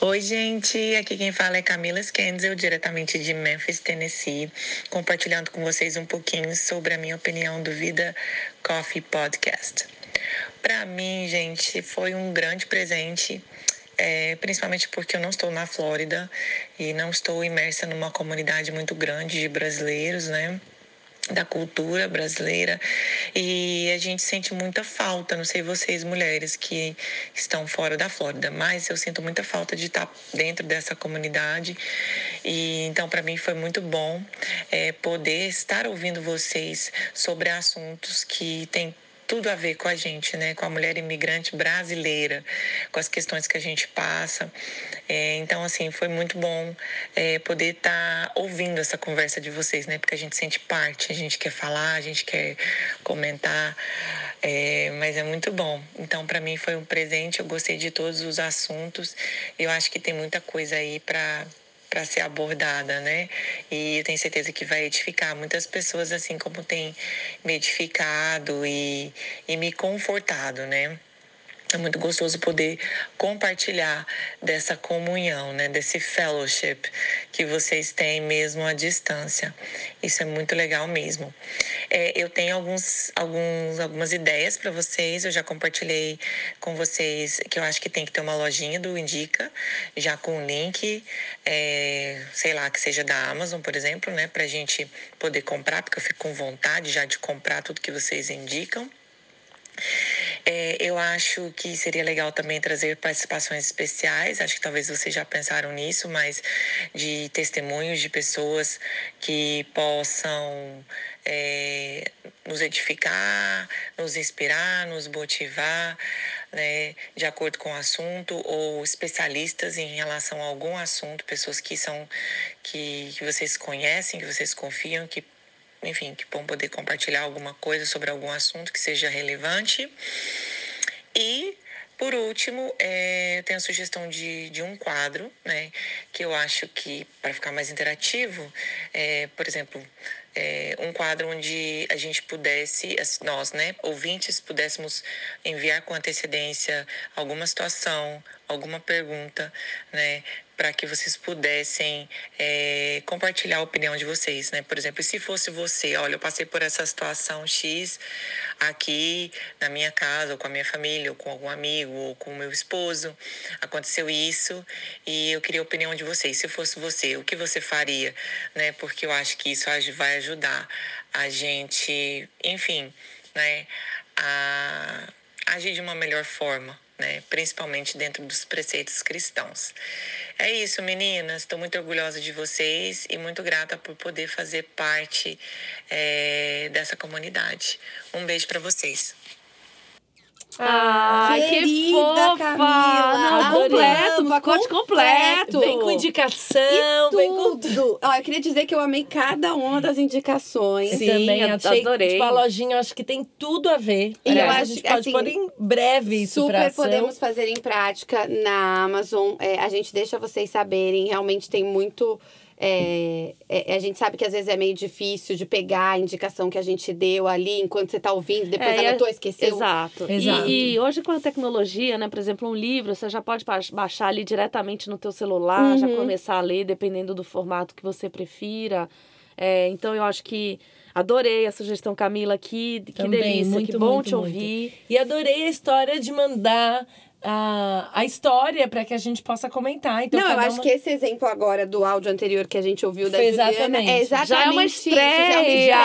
Oi, gente. Aqui quem fala é Camila Skenzel, diretamente de Memphis, Tennessee, compartilhando com vocês um pouquinho sobre a minha opinião do Vida Coffee Podcast. Para mim, gente, foi um grande presente, é, principalmente porque eu não estou na Flórida e não estou imersa numa comunidade muito grande de brasileiros, né? Da cultura brasileira e a gente sente muita falta, não sei vocês mulheres que estão fora da Flórida, mas eu sinto muita falta de estar dentro dessa comunidade e então para mim foi muito bom é, poder estar ouvindo vocês sobre assuntos que têm tudo a ver com a gente, né? Com a mulher imigrante brasileira, com as questões que a gente passa. É, então, assim, foi muito bom é, poder estar ouvindo essa conversa de vocês, né? Porque a gente sente parte, a gente quer falar, a gente quer comentar. É, mas é muito bom. Então, para mim foi um presente. Eu gostei de todos os assuntos. Eu acho que tem muita coisa aí para para ser abordada, né? E eu tenho certeza que vai edificar muitas pessoas, assim como tem me edificado e, e me confortado, né? É muito gostoso poder compartilhar dessa comunhão, né? Desse fellowship que vocês têm mesmo à distância. Isso é muito legal mesmo. É, eu tenho alguns, alguns, algumas ideias para vocês. Eu já compartilhei com vocês que eu acho que tem que ter uma lojinha do Indica, já com link, é, sei lá, que seja da Amazon, por exemplo, né? Pra gente poder comprar, porque eu fico com vontade já de comprar tudo que vocês indicam. É, eu acho que seria legal também trazer participações especiais. Acho que talvez vocês já pensaram nisso, mas de testemunhos de pessoas que possam é, nos edificar, nos inspirar, nos motivar, né, de acordo com o assunto, ou especialistas em relação a algum assunto, pessoas que são que, que vocês conhecem, que vocês confiam, que enfim, que vão poder compartilhar alguma coisa sobre algum assunto que seja relevante. E, por último, é, eu tenho a sugestão de, de um quadro, né? Que eu acho que, para ficar mais interativo, é, por exemplo, é, um quadro onde a gente pudesse, nós, né, ouvintes, pudéssemos enviar com antecedência alguma situação, alguma pergunta, né, para que vocês pudessem é, compartilhar a opinião de vocês, né? Por exemplo, se fosse você, olha, eu passei por essa situação X aqui na minha casa, ou com a minha família, ou com algum amigo, ou com o meu esposo, aconteceu isso e eu queria a opinião de vocês. Se fosse você, o que você faria, né? Porque eu acho que isso vai ajudar a gente, enfim, né, a agir de uma melhor forma, né? Principalmente dentro dos preceitos cristãos. É isso, meninas. Estou muito orgulhosa de vocês e muito grata por poder fazer parte eh, dessa comunidade. Um beijo para vocês. Ai, que Querida fofa! Camila, Não, adoramos, completo, pacote completo. Vem com indicação, vem com Tudo! Ó, eu queria dizer que eu amei cada uma das indicações. Eu Sim, também achei, adorei. Tipo, a lojinha, eu acho que tem tudo a ver. E É, eu a acho gente que, pode assim, pôr em breve isso Super podemos fazer em prática na Amazon. É, a gente deixa vocês saberem. Realmente tem muito. É, é, a gente sabe que às vezes é meio difícil de pegar a indicação que a gente deu ali enquanto você tá ouvindo, depois É, e anotou, a- esqueceu. Exato. E- Exato. E, hoje com a tecnologia, né, por exemplo, um livro, você já pode ba- baixar ali diretamente no teu celular, já Uhum. começar a ler, dependendo do formato que você prefira. É, então eu acho que adorei a sugestão, Camila, que, que Também, delícia, muito, que bom muito, te muito. ouvir. E adorei a história de mandar a, a história para que a gente possa comentar. Então, não, eu acho uma- que esse exemplo agora do áudio anterior que a gente ouviu da Foi Juliana exatamente. é exatamente Já é uma isso, já é uma estreia!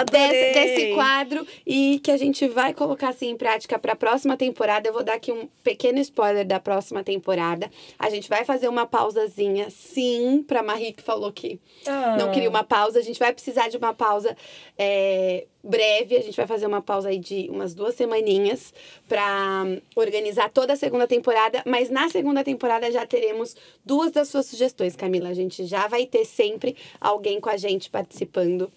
Adorei! desse, desse quadro e que a gente vai colocar assim em prática para a próxima temporada. Eu vou dar aqui um pequeno spoiler da próxima temporada. A gente vai fazer uma pausazinha, sim, para Marie que falou que Ah. não queria uma pausa. A gente vai precisar de uma pausa é, breve. A gente vai fazer uma pausa aí de umas duas semaninhas para organizar toda a segunda temporada. Mas na segunda temporada já teremos duas das suas sugestões, Camila. A gente já vai ter sempre alguém com a gente participando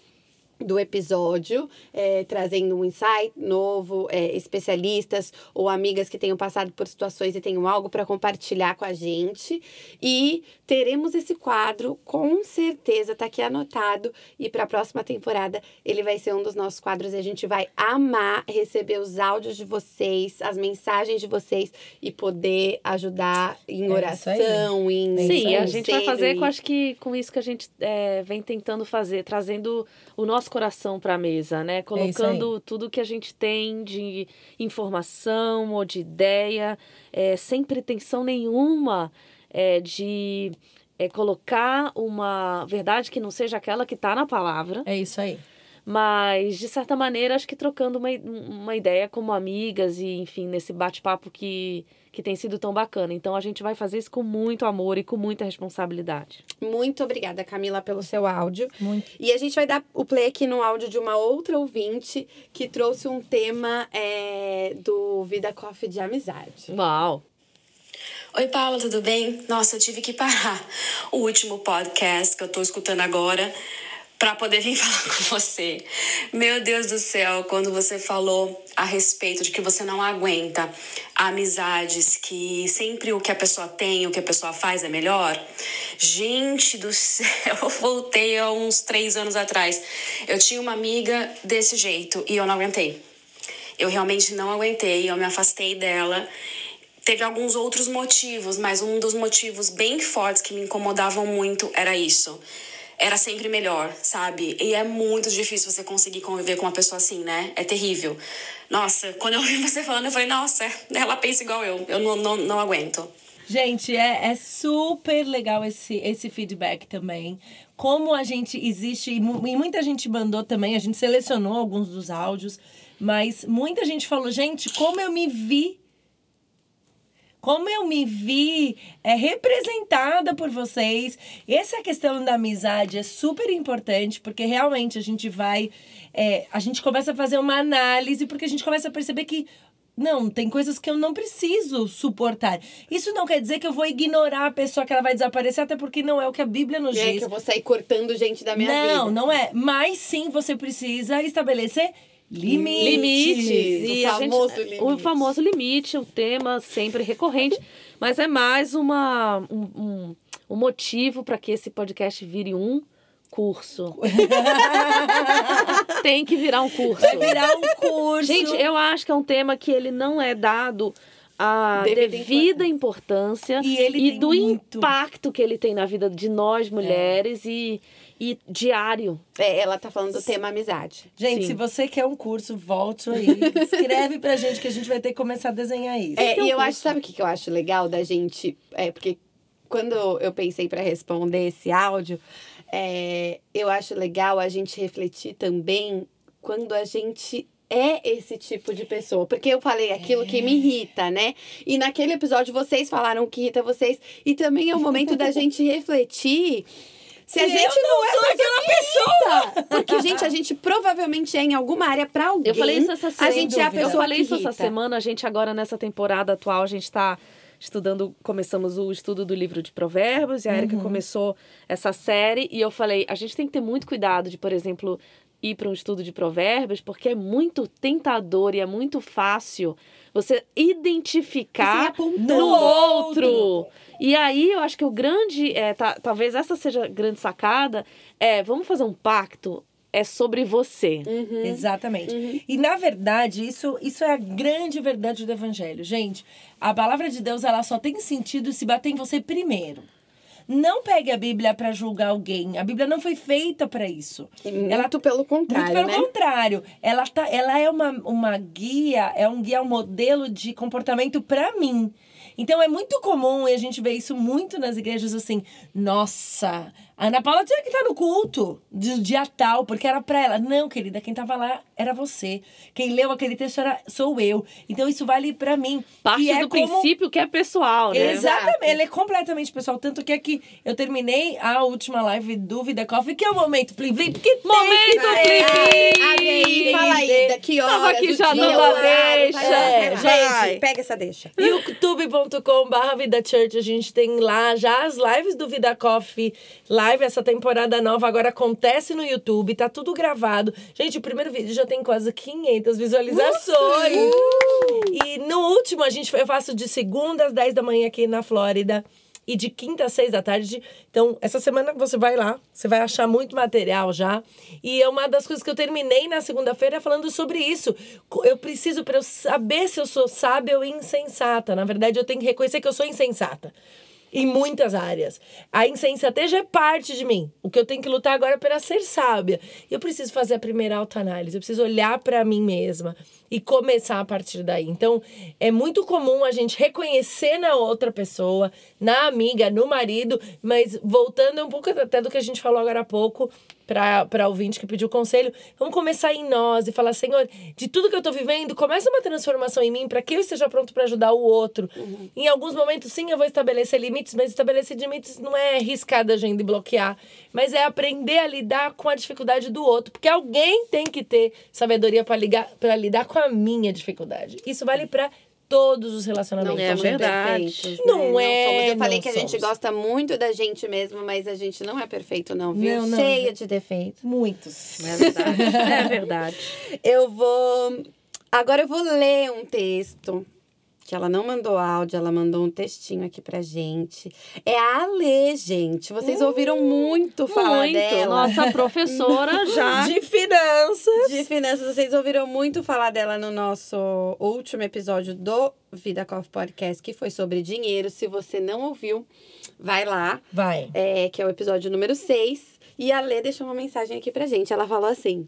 do episódio, é, trazendo um insight novo, é, especialistas ou amigas que tenham passado por situações e tenham algo para compartilhar com a gente. E teremos esse quadro, com certeza, tá aqui anotado. E para a próxima temporada ele vai ser um dos nossos quadros e a gente vai amar receber os áudios de vocês, as mensagens de vocês e poder ajudar em É oração, em Sim, a gente vai fazer e- com, acho que com isso que a gente é, vem tentando fazer, trazendo o nosso coração para a mesa, né? Colocando tudo que a gente tem de informação ou de ideia, é, sem pretensão nenhuma é, de é, colocar uma verdade que não seja aquela que está na palavra. É isso aí. Mas, de certa maneira, acho que trocando uma, uma ideia como amigas e, enfim, nesse bate-papo que, que tem sido tão bacana. Então, a gente vai fazer isso com muito amor e com muita responsabilidade. Muito obrigada, Camila, pelo seu áudio. Muito. E a gente vai dar o play aqui no áudio de uma outra ouvinte que trouxe um tema é, do Vida Coffee de amizade. Uau! Oi, Paula, tudo bem? Nossa, eu tive que parar o último podcast que eu tô escutando agora para poder vir falar com você. Meu Deus do céu, quando você falou a respeito de que você não aguenta amizades, que sempre o que a pessoa tem, o que a pessoa faz é melhor. Gente do céu, eu voltei há uns três anos atrás. Eu tinha uma amiga desse jeito e eu não aguentei. Eu realmente não aguentei, eu me afastei dela. Teve alguns outros motivos, mas um dos motivos bem fortes que me incomodavam muito era isso. Era sempre melhor, sabe? E é muito difícil você conseguir conviver com uma pessoa assim, né? É terrível. Nossa, quando eu ouvi você falando, eu falei, nossa, ela pensa igual eu. Eu não, não, não aguento. Gente, é, é super legal esse, esse feedback também. Como a gente existe, e, mu- e muita gente mandou também, a gente selecionou alguns dos áudios, mas muita gente falou, gente, como eu me vi. Como eu me vi é, representada por vocês. Essa questão da amizade é super importante, porque realmente a gente vai. é, a gente começa a fazer uma análise, porque a gente começa a perceber que não, tem coisas que eu não preciso suportar. Isso não quer dizer que eu vou ignorar a pessoa que ela vai desaparecer, até porque não é o que a Bíblia nos E é diz. que eu vou sair cortando gente da minha vida. não, não é. Mas sim, você precisa estabelecer limites. Limites. O a gente- famoso limite. O famoso limite, o tema sempre recorrente. mas é mais uma, um, um, um motivo para que esse podcast vire um curso. Tem que virar um curso. Vai virar um curso. Gente, eu acho que é um tema que ele não é dado a Devida devida, importância, E tem do muito. impacto que ele tem na vida de nós mulheres e, e diário. É, ela tá falando do tema amizade. Gente, Sim. se você quer um curso, volte aí. Escreve pra gente que a gente vai ter que começar a desenhar isso. É, um e eu curso. acho, sabe o que que eu acho legal da gente? É, porque quando eu pensei para responder esse áudio, é, eu acho legal a gente refletir também quando a gente é esse tipo de pessoa. Porque eu falei aquilo que me irrita, né? E naquele episódio vocês falaram o que irrita vocês. E também é o momento da gente refletir. Se a gente não, não é sou mais aquela pessoa! Porque, gente, a gente provavelmente é em alguma área pra alguém. Eu falei isso essa semana. A gente é a pessoa Eu falei isso essa semana. A gente agora, nessa temporada atual, a gente está estudando, começamos o estudo do livro de provérbios, e a Erika começou essa série, e eu falei, a gente tem que ter muito cuidado de, por exemplo, ir para um estudo de provérbios, porque é muito tentador e é muito fácil você identificar Você no outro. outro. E aí eu acho que o grande, é, tá- talvez essa seja a grande sacada, é vamos fazer um pacto, é sobre você. Uhum. Exatamente. E na verdade, isso, isso é a grande verdade do evangelho. Gente, a palavra de Deus ela só tem sentido se bater em você primeiro. Não pegue a Bíblia para julgar alguém. A Bíblia não foi feita para isso. Muito pelo contrário, Muito pelo né? contrário. Ela, tá, ela é uma, uma guia, é um guia, um modelo de comportamento para mim. Então é muito comum, e a gente vê isso muito nas igrejas assim, nossa, a Ana Paula tinha que estar no culto de dia tal, porque era pra ela. Não, querida, quem tava lá era você. Quem leu aquele texto era, sou eu. Então isso vale pra mim. Parte é do como- princípio que é pessoal, né? Exatamente, ele é completamente pessoal. Tanto que aqui eu terminei a última live do Vida Coffee, que é o momento Plim Plim, porque tem Momento. Plim Plim! Fala aí, daqui horas, Tava aqui já dando a deixa. lá, É, lá. Gente, pega essa deixa. youtube.com.br Vida Church, a gente tem lá já as lives do Vida Coffee Live, essa temporada nova agora acontece no YouTube, tá tudo gravado. Gente, o primeiro vídeo já tem quase 500 visualizações. E no último, a gente, eu faço de segunda às 10 da manhã aqui na Flórida. E de quinta às seis da tarde. Então, essa semana você vai lá, você vai achar muito material já. E é uma das coisas que eu terminei na segunda-feira falando sobre isso. Eu preciso, para eu saber se eu sou sábia ou insensata. Na verdade, eu tenho que reconhecer que eu sou insensata. Em muitas áreas. A insensatez já é parte de mim. O que eu tenho que lutar agora é para ser sábia. Eu preciso fazer a primeira autoanálise. Eu preciso olhar para mim mesma e começar a partir daí. Então, é muito comum a gente reconhecer na outra pessoa, na amiga, no marido, mas voltando um pouco até do que a gente falou agora há pouco, para ouvinte que pediu conselho, vamos começar em nós e falar, Senhor, de tudo que eu tô vivendo, começa uma transformação em mim para que eu esteja pronto para ajudar o outro. Em alguns momentos, sim, eu vou estabelecer limites, mas estabelecer limites não é riscar da agenda e bloquear, mas é aprender a lidar com a dificuldade do outro, porque alguém tem que ter sabedoria para lidar com a minha dificuldade. Isso vale para todos os Não relacionamentos. É somos verdade. perfeitos, né? Não é, somos. Eu falei não que a gente gosta muito da gente mesmo, mas a gente não é perfeito, não, viu? Não, não, Cheia de defeitos. Muitos. É verdade. É verdade. Eu vou. Agora eu vou ler um texto. Que ela não mandou áudio, ela mandou um textinho aqui pra gente. É a Ale, gente. Vocês ouviram muito falar Muito. dela. Nossa professora já. De finanças. De finanças, vocês ouviram muito falar dela no nosso último episódio do Vida Coffee Podcast, que foi sobre dinheiro. Se você não ouviu, vai lá, Vai. é, que é o episódio número 6. E a Lê deixou uma mensagem aqui pra gente. Ela falou assim: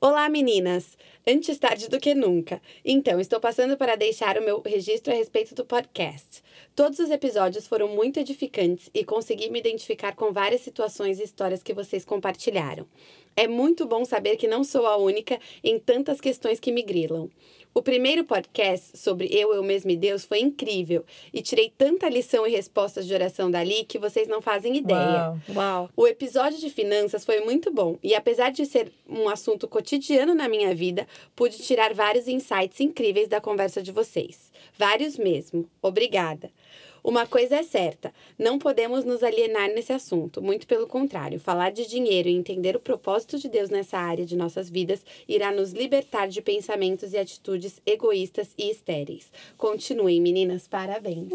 Olá, meninas! Antes tarde do que nunca. Então, estou passando para deixar o meu registro a respeito do podcast. Todos os episódios foram muito edificantes e consegui me identificar com várias situações e histórias que vocês compartilharam. É muito bom saber que não sou a única em tantas questões que me grilam. O primeiro podcast sobre eu, eu mesmo e Deus foi incrível e tirei tanta lição e respostas de oração dali que vocês não fazem ideia. Uau. Uau. O episódio de finanças foi muito bom e, apesar de ser um assunto cotidiano na minha vida, pude tirar vários insights incríveis da conversa de vocês. Vários mesmo. Obrigada. Uma coisa é certa: não podemos nos alienar nesse assunto. Muito pelo contrário, falar de dinheiro e entender o propósito de Deus nessa área de nossas vidas irá nos libertar de pensamentos e atitudes egoístas e estéreis. Continuem, meninas, parabéns.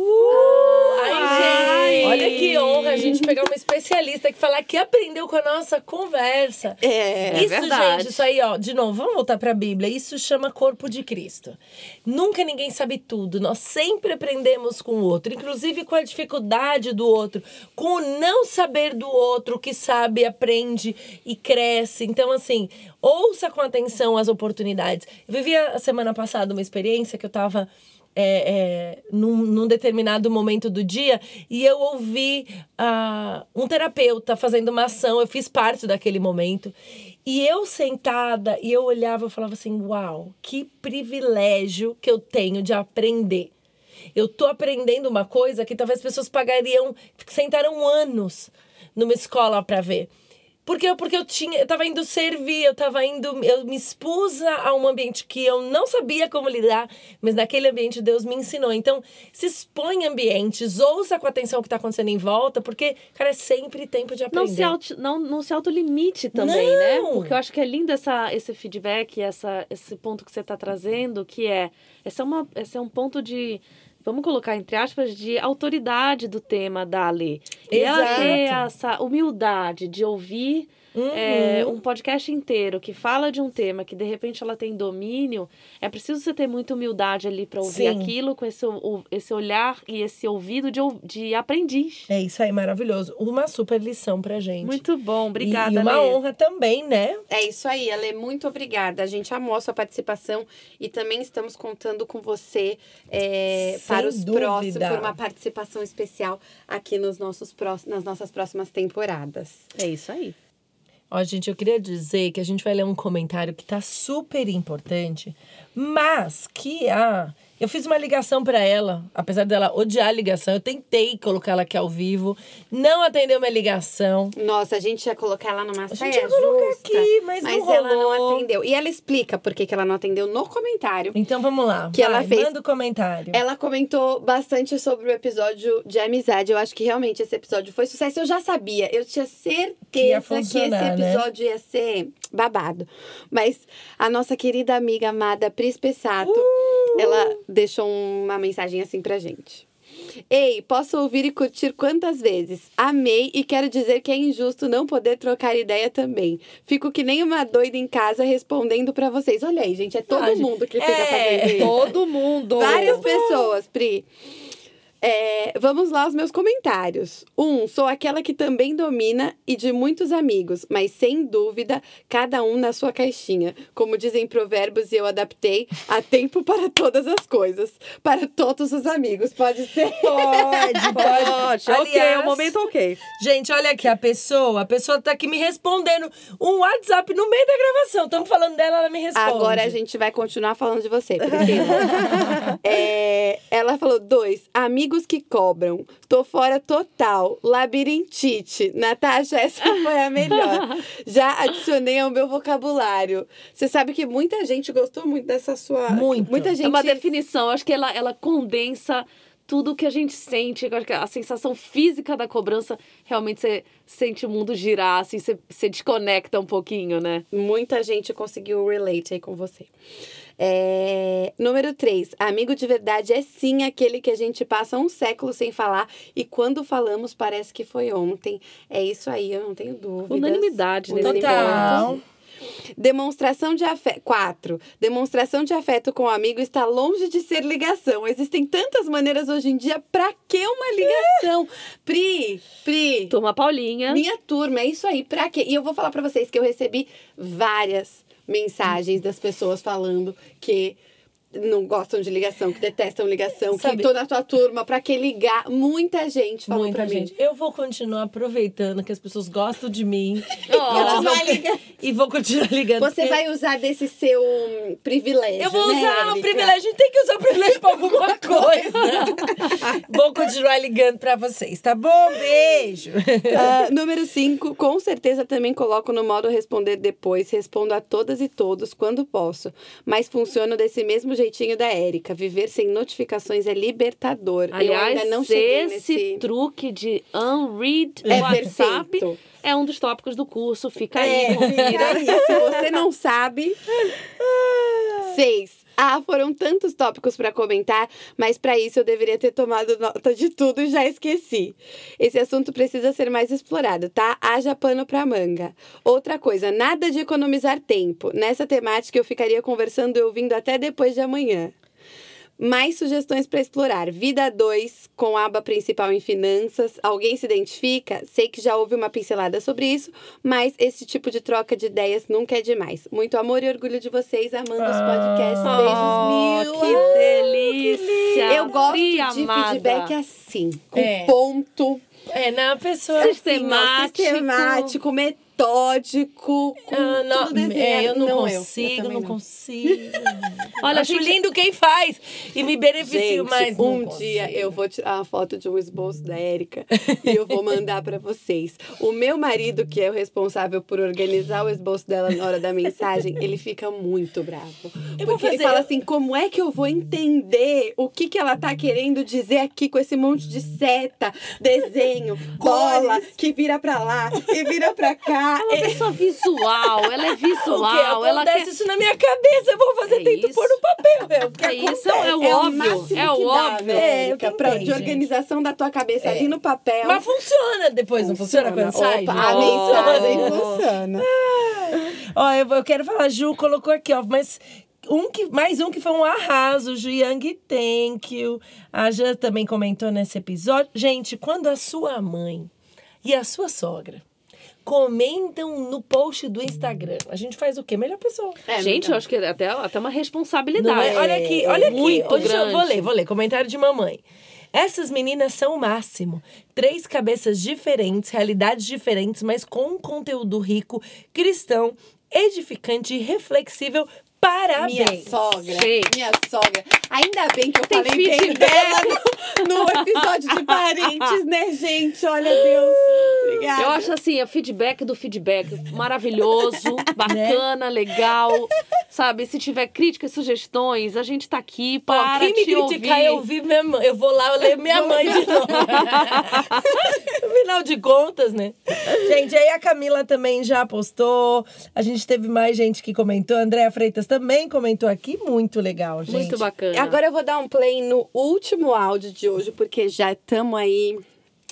Ai, gente, olha que honra a gente pegar uma especialista que falar que aprendeu com a nossa conversa. É, isso, verdade. gente, isso aí, ó, de novo, vamos voltar pra Bíblia. Isso chama corpo de Cristo. Nunca ninguém sabe tudo. Nós sempre aprendemos com o outro, inclusive com a dificuldade do outro, com o não saber do outro, que sabe, aprende e cresce. Então, assim, ouça com atenção as oportunidades. Eu vivi a semana passada uma experiência que eu tava é, é, num, num determinado momento do dia e eu ouvi ah, um terapeuta fazendo uma ação, eu fiz parte daquele momento. E eu sentada e eu olhava e falava assim: Uau, que privilégio que eu tenho de aprender. Eu tô aprendendo uma coisa que talvez as pessoas pagariam, sentaram anos numa escola para ver. Porque, porque eu tinha, eu tava indo servir, eu tava indo, eu me expus a um ambiente que eu não sabia como lidar, mas naquele ambiente Deus me ensinou. Então, se expõe em ambientes, ouça com atenção o que tá acontecendo em volta, porque, cara, é sempre tempo de aprender. Não se, auto, não, não se autolimite também, Não! né? Porque eu acho que é lindo essa, esse feedback, essa, esse ponto que você está trazendo, que é esse é, uma, esse é um ponto de, vamos colocar entre aspas, de autoridade do tema da lei. E ela ter essa humildade de ouvir é, Uhum. um podcast inteiro que fala de um tema que de repente ela tem domínio, é preciso você ter muita humildade ali para ouvir Sim. aquilo com esse, o- esse olhar e esse ouvido de, de aprendiz. É isso aí, maravilhoso. Uma super lição pra gente. Muito bom, E- obrigada. E, uma Lê. honra também, né? É isso aí, Ale, muito obrigada. A gente amou a sua participação e também estamos contando com você é, para os dúvida. próximos, por uma participação especial aqui nos nossos nas nossas próximas temporadas. É isso aí. Ó, gente, eu queria dizer que a gente vai ler um comentário que tá super importante, mas que a. Eu fiz uma ligação pra ela, apesar dela odiar a ligação, eu tentei colocar ela aqui ao vivo, não atendeu minha ligação. Nossa, a gente ia colocar ela numa gente saia ia colocar justa, aqui, mas não ela não atendeu. E ela explica por que que ela não atendeu no comentário. Então vamos lá. Que vai, ela fez- Manda o comentário. Ela comentou bastante sobre o episódio de amizade. Eu acho que realmente esse episódio foi sucesso. Eu já sabia, eu tinha certeza Que que, esse né? episódio ia ser babado. Mas a nossa querida amiga amada Pris Pessato, Uh! ela deixou uma mensagem assim pra gente. Ei, posso ouvir e curtir quantas vezes? Amei e quero dizer que é injusto não poder trocar ideia também. Fico que nem uma doida em casa respondendo pra vocês. Olha aí, gente, é todo Ah, mundo que fica é, fazendo isso. Todo mundo. Várias pessoas, Pri. É, vamos lá aos meus comentários. Um, sou aquela que também domina e de muitos amigos, mas sem dúvida, cada um na sua caixinha. Como dizem provérbios e eu adaptei, há tempo para todas as coisas. Para todos os amigos, pode ser. Pode, pode. Pode, ok, Aliás, o momento ok. Gente, olha aqui, a pessoa, a pessoa tá aqui me respondendo um WhatsApp no meio da gravação. Estamos falando dela, ela me responde. Agora a gente vai continuar falando de você, Priscila. É, ela falou: dois, amigos que cobram. Tô fora total. Labirintite. Natasha, essa foi a melhor. Já adicionei ao meu vocabulário. Você sabe que muita gente gostou muito dessa sua. Muito. Muita gente. É uma definição, acho que ela, ela condensa tudo que a gente sente. A sensação física da cobrança realmente você sente o mundo girar, assim, você, você desconecta um pouquinho, né? Muita gente conseguiu relate aí com você. É, Número 3. Amigo de verdade é sim aquele que a gente passa um século sem falar e quando falamos parece que foi ontem. É isso aí, eu não tenho dúvidas. Unanimidade nesse Total. ponto. Demonstração de afeto. 4. Demonstração de afeto com o amigo está longe de ser ligação. Existem tantas maneiras hoje em dia. Pra que uma ligação? Pri, Pri. Turma Paulinha. Minha turma, é isso aí. Pra quê? E eu vou falar pra vocês que eu recebi várias mensagens das pessoas falando que não gostam de ligação, que detestam ligação, Sabe- que tô na tua turma, pra que ligar? Muita gente falou Muita pra gente. mim. Eu vou continuar aproveitando que as pessoas gostam de mim. Elas vão- ligar. E vou continuar ligando. Você porque vai usar desse seu privilégio. Eu vou né, usar o Érica? privilégio. A gente tem que usar o privilégio pra alguma coisa. vou continuar ligando pra vocês, tá bom? Beijo. Ah, número 5, com certeza também coloco no modo responder depois. Respondo a todas e todos quando posso. Mas funciono desse mesmo jeitinho da Érica. Viver sem notificações é libertador. Aliás, Eu ainda não cheguei esse nesse. truque de unread É WhatsApp perfeito. é um dos tópicos do curso. Fica É, aí, confira. fica aí. Se você não sabe. Seis. Ah, foram tantos tópicos para comentar, mas para isso eu deveria ter tomado nota de tudo e já esqueci. Esse assunto precisa ser mais explorado, tá? Haja pano pra manga. Outra coisa, nada de economizar tempo. Nessa temática eu ficaria conversando e ouvindo até depois de amanhã. Mais sugestões para explorar. Vida 2, com aba principal em finanças. Alguém se identifica? Sei que já houve uma pincelada sobre isso, mas esse tipo de troca de ideias nunca é demais. Muito amor e orgulho de vocês, amando os podcasts. Beijos Oh, mil. que delícia! Eu gosto Pri de amada. feedback assim, com É. ponto, É, na pessoa. Sistemático. assim, ó, sistemático, metódico, com Ah, não, tudo desenhado. é, eu não, eu. consigo, Eu não, também consigo. Olha, Acho lindo quem faz e me beneficio Gente, mais. não um consigo. dia eu vou tirar uma foto de um esboço da Érica e eu vou mandar pra vocês. O meu marido, que é o responsável por organizar o esboço dela na hora da mensagem, ele fica muito bravo. Eu Porque ele fala eu- assim: como é que eu vou entender o que, que ela tá querendo dizer aqui com esse monte de seta, desenho, bola, que vira pra lá e vira pra cá? Ah, É uma é- pessoa visual, ela é O que visual, ela quer. isso na minha cabeça, eu vou fazer, É tento isso. pôr no papel. É o que É isso, é, é o é óbvio. É o óbvio. né, É, eu Pra- de organização da tua cabeça ali no papel. Mas funciona depois, não funciona quando sai? Opa, a mensagem Funciona. funciona. Ó, eu, eu quero falar, Ju colocou aqui, ó, mas um que, mais um que foi um arraso, Ju Yang, thank you. A Jan também comentou nesse episódio. Gente, quando a sua mãe e a sua sogra comentam no post do Instagram, a gente faz o quê? Melhor pessoa. É, Gente, amiga. eu acho que é até, até uma Não responsabilidade. é? Olha aqui, olha aqui. Muito Hoje eu vou grande. ler, vou ler. Comentário de mamãe. Essas meninas são o máximo. Três cabeças diferentes, realidades diferentes, mas com um conteúdo rico, cristão, edificante e reflexível. Parabéns. Minha sogra, Sim. minha sogra. Ainda bem que eu Tem falei bem feedback. dela no, no episódio de parentes, né, gente? Olha, Deus. Obrigada. Eu acho assim, o feedback do feedback maravilhoso, bacana, legal. Sabe, se tiver críticas, sugestões, a gente tá aqui Ó, para quem me criticar, ouvir. eu ouvi minha mãe. Eu vou lá, eu leio minha mãe de novo. Afinal de contas, né? Gente, aí a Camila também já postou. A gente teve mais gente que comentou. Andréa Freitas também comentou aqui. Muito legal, gente. Muito bacana. Agora eu vou dar um play no último áudio de hoje, porque já estamos aí,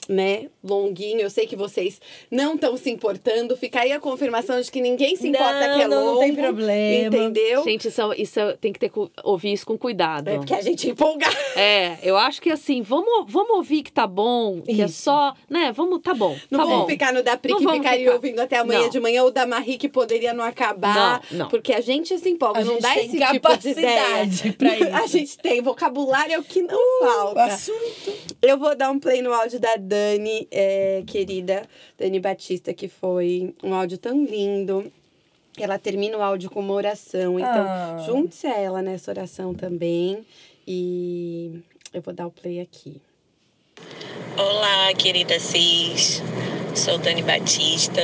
né, longuinho. Eu sei que vocês não estão se importando. Fica aí a confirmação de que ninguém se importa Não, que é não, longo. não tem problema. Entendeu? Gente, isso, é- isso é- tem que ter, ouvir isso com cuidado. É porque a gente empolga. É, eu acho que assim, vamos, vamos ouvir que tá bom, que é Isso. só, né, vamos, tá bom, Não tá vamos bom. ficar no da Pri Não que vamos ficaria ficar. ouvindo até amanhã Não. de manhã, ou da Marie que poderia não acabar. Não, não. Porque a gente se empolga, A não gente dá tem esse tipo de ideia. capacidade pra isso. A gente tem vocabulário, é o que não O falta. assunto. Eu vou dar um play no áudio da Dani, é, querida Dani Batista, que foi um áudio tão lindo. Ela termina o áudio com uma oração. Então, Ah. junte-se a ela nessa oração também. E eu vou dar o play aqui. Olá, querida Cis. Sou Dani Batista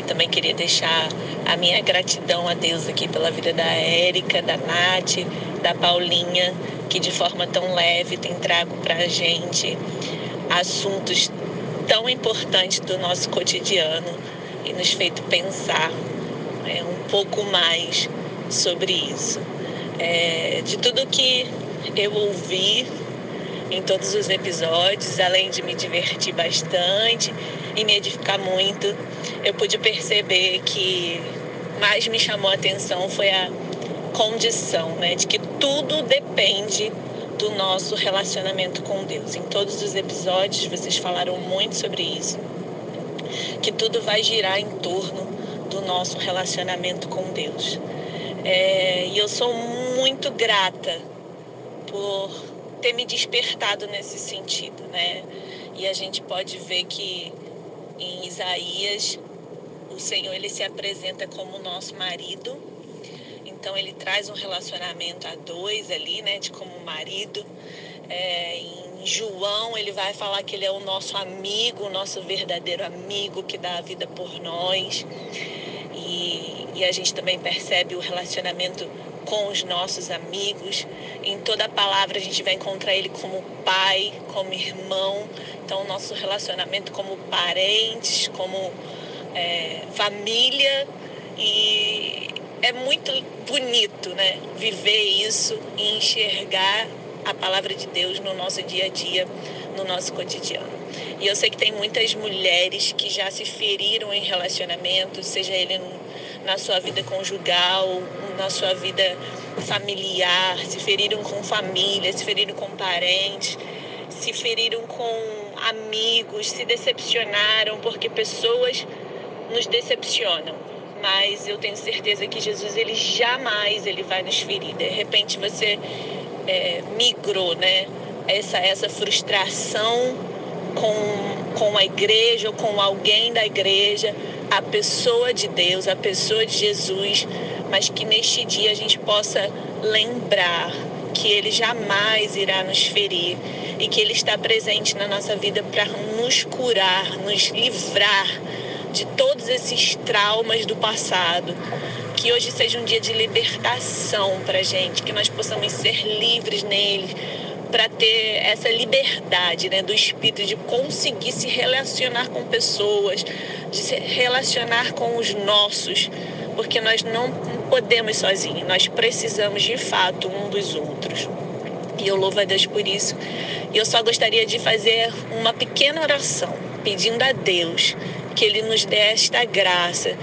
e também queria deixar a minha gratidão a Deus aqui pela vida da Érica, da Nath, da Paulinha, que de forma tão leve tem trago para a gente assuntos tão importantes do nosso cotidiano e nos feito pensar é, um pouco mais sobre isso. É, de tudo que eu ouvi em todos os episódios, além de me divertir bastante e me edificar muito, eu pude perceber que mais me chamou a atenção foi a condição, né, de que tudo depende do nosso relacionamento com Deus. Em todos os episódios vocês falaram muito sobre isso, que tudo vai girar em torno do nosso relacionamento com Deus. É, e eu sou muito grata por ter me despertado nesse sentido, né? E a gente pode ver que em Isaías o Senhor ele se apresenta como nosso marido. Então ele traz um relacionamento a dois ali, né, de como marido. É, em João ele vai falar que ele é o nosso amigo, o nosso verdadeiro amigo que dá a vida por nós. E, e a gente também percebe o relacionamento com os nossos amigos. Em toda palavra a gente vai encontrar ele como pai, como irmão. Então, o nosso relacionamento como parentes, como é, família. E é muito bonito, né? Viver isso e enxergar a palavra de Deus no nosso dia a dia, no nosso cotidiano. E eu sei que tem muitas mulheres que já se feriram em relacionamentos, seja ele na sua vida conjugal, na sua vida familiar, se feriram com família, se feriram com parentes, se feriram com amigos, se decepcionaram porque pessoas nos decepcionam. Mas eu tenho certeza que Jesus ele jamais ele vai nos ferir. De repente você é, migrou, né? Essa essa frustração com, com a igreja ou com alguém da igreja, a pessoa de Deus, a pessoa de Jesus, mas que neste dia a gente possa lembrar que Ele jamais irá nos ferir e que Ele está presente na nossa vida para nos curar, nos livrar de todos esses traumas do passado. Que hoje seja um dia de libertação para gente, que nós possamos ser livres nele, para ter essa liberdade né, do espírito de conseguir se relacionar com pessoas, de se relacionar com os nossos, porque nós não podemos sozinhos, nós precisamos de fato um dos outros. E eu louvo a Deus por isso. E eu só gostaria de fazer uma pequena oração, pedindo a Deus que Ele nos dê esta graça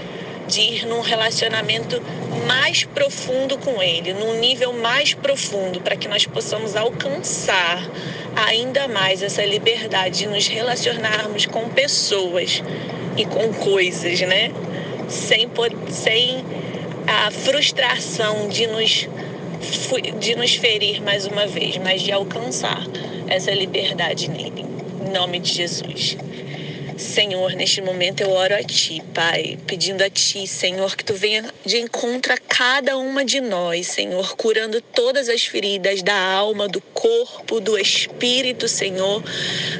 de ir num relacionamento mais profundo com Ele, num nível mais profundo, para que nós possamos alcançar ainda mais essa liberdade de nos relacionarmos com pessoas e com coisas, né? Sem, sem a frustração de nos, de nos ferir mais uma vez, mas de alcançar essa liberdade nele. Em nome de Jesus. Senhor, neste momento eu oro a Ti, Pai, pedindo a Ti, Senhor, que Tu venha de encontro a cada uma de nós, Senhor, curando todas as feridas da alma, do corpo, do espírito, Senhor.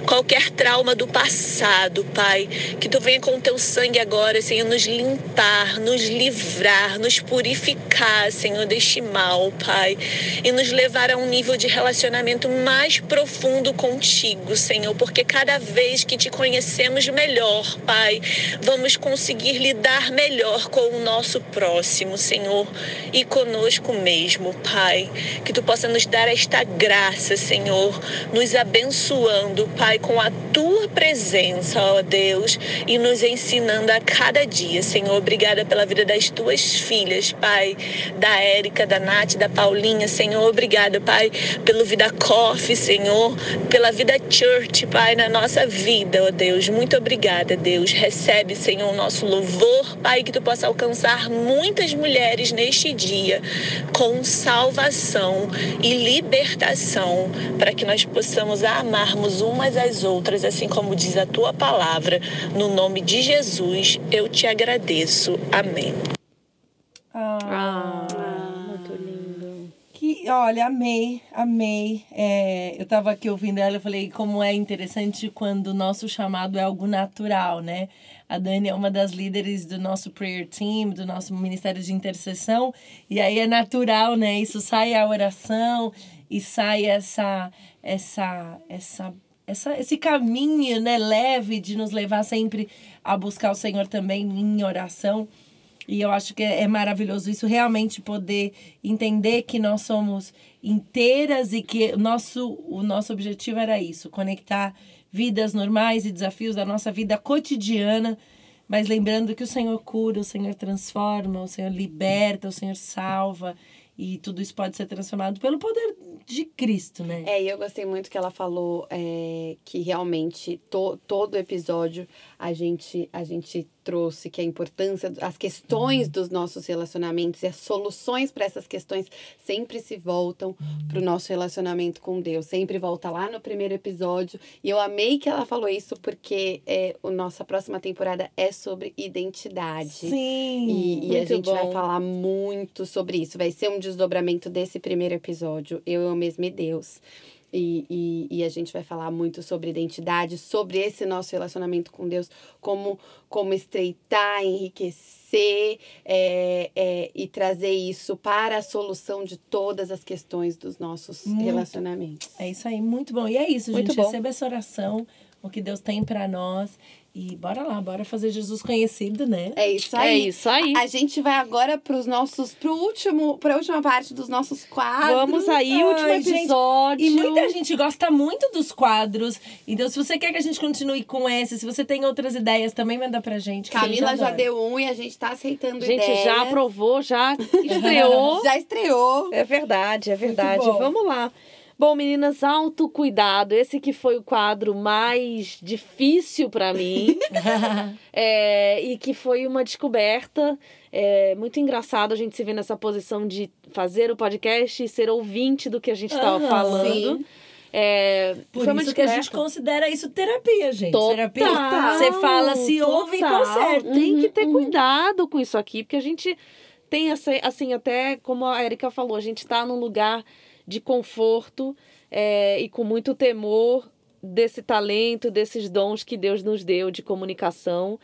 Qualquer trauma do passado, Pai, que Tu venha com Teu sangue agora, Senhor, nos limpar, nos livrar, nos purificar, Senhor, deste mal, Pai, e nos levar a um nível de relacionamento mais profundo contigo, Senhor, porque cada vez que te conhecemos melhor, Pai, vamos conseguir lidar melhor com o nosso próximo, Senhor, e conosco mesmo, Pai. Que tu possa nos dar esta graça, Senhor, nos abençoando, Pai, com a tua presença, ó Deus, e nos ensinando a cada dia, Senhor. Obrigada pela vida das tuas filhas, Pai, da Érica, da Nath, da Paulinha, Senhor. Obrigada, Pai, pelo Vida Coffee, Senhor, pela vida Church, Pai, na nossa vida, ó Deus. Muito obrigada, Deus. Recebe, Senhor, o nosso louvor, Pai, que tu possa alcançar muitas mulheres neste dia com salvação e libertação, para que nós possamos amarmos umas às outras, assim como diz a tua palavra. No nome de Jesus, eu te agradeço. Amém. Ah, muito olha, amei, amei. É, eu tava aqui ouvindo ela, eu falei como é interessante quando o nosso chamado é algo natural, né? A Dani é uma das líderes do nosso prayer team, do nosso ministério de intercessão, e aí é natural, né? Isso sai a oração e sai essa essa essa essa, esse caminho né, leve de nos levar sempre a buscar o Senhor também em oração. E eu acho que é é maravilhoso isso, realmente poder entender que nós somos inteiras e que nosso, o nosso objetivo era isso, conectar vidas normais e desafios da nossa vida cotidiana, mas lembrando que o Senhor cura, o Senhor transforma, o Senhor liberta, o Senhor salva, e tudo isso pode ser transformado pelo poder de Cristo, né? É, e eu gostei muito que ela falou é, que realmente to, todo episódio a gente, a gente trouxe que a importância, as questões dos nossos relacionamentos e as soluções para essas questões sempre se voltam para o nosso relacionamento com Deus. Sempre volta lá no primeiro episódio. E eu amei que ela falou isso porque é, a nossa próxima temporada é sobre identidade. Sim. E, e a gente vai bom. falar muito sobre isso. Vai ser um desdobramento desse primeiro episódio, Eu, Eu Mesmo e Deus. E, e, e a gente vai falar muito sobre identidade, sobre esse nosso relacionamento com Deus, como, como estreitar, enriquecer é, é, e trazer isso para a solução de todas as questões dos nossos Muito. relacionamentos. É isso aí, muito bom. E é isso, Muito gente. bom. Receba essa oração, o que Deus tem para nós. E bora lá, bora fazer Jesus conhecido, né? É isso É aí. isso aí. A gente vai agora para os nossos, pro último, para a última parte dos nossos quadros. Vamos aí, último Ai, gente, episódio. E muita gente gosta muito dos quadros. Então, se você quer que a gente continue com esse, se você tem outras ideias, também manda pra gente. gente Camila já deu um e a gente tá aceitando A gente ideias. já aprovou, já estreou. Já estreou. É verdade, é verdade. Vamos lá. Bom, meninas, autocuidado. Esse que foi o quadro mais difícil para mim. É, e que foi uma descoberta. É muito engraçado a gente se ver nessa posição de fazer o podcast e ser ouvinte do que a gente estava Aham. falando. Sim. É, Por isso que a gente descoberta. considera isso terapia, gente. Total, terapia. Você fala, se ouve e total. conserta. Tem que ter Uhum, cuidado com isso aqui, porque a gente tem essa, assim, até como a Erika falou, a gente tá num lugar de conforto é, e com muito temor desse talento, desses dons que Deus nos deu de comunicação.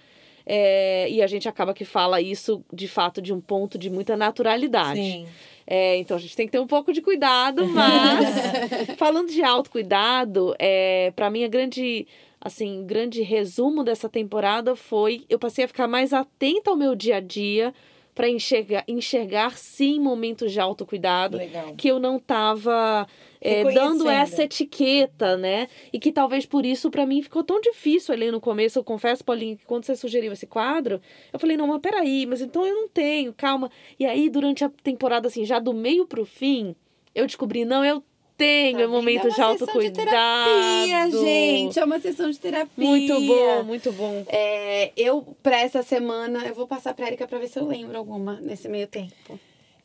É, e a gente acaba que fala isso de fato de um ponto de muita naturalidade. Sim. É, então a gente tem que ter um pouco de cuidado, mas falando de autocuidado, é, para mim a grande, assim, grande resumo dessa temporada foi eu passei a ficar mais atenta ao meu dia a dia para enxergar, enxergar sim momentos de autocuidado Legal. que eu não estava é, dando essa etiqueta, né? E que talvez por isso para mim ficou tão difícil ali no começo. Eu confesso, Paulinho, que quando você sugeriu esse quadro, eu falei, não, mas peraí, mas então eu não tenho, calma. E aí, durante a temporada, assim, já do meio pro fim, eu descobri, não, eu tenho Tá é momento vendo? de É sessão autocuidado. terapia, gente. É uma sessão de terapia. Muito bom, muito bom. É, eu, pra essa semana, eu vou passar pra Erika pra ver se eu lembro alguma nesse meio tempo.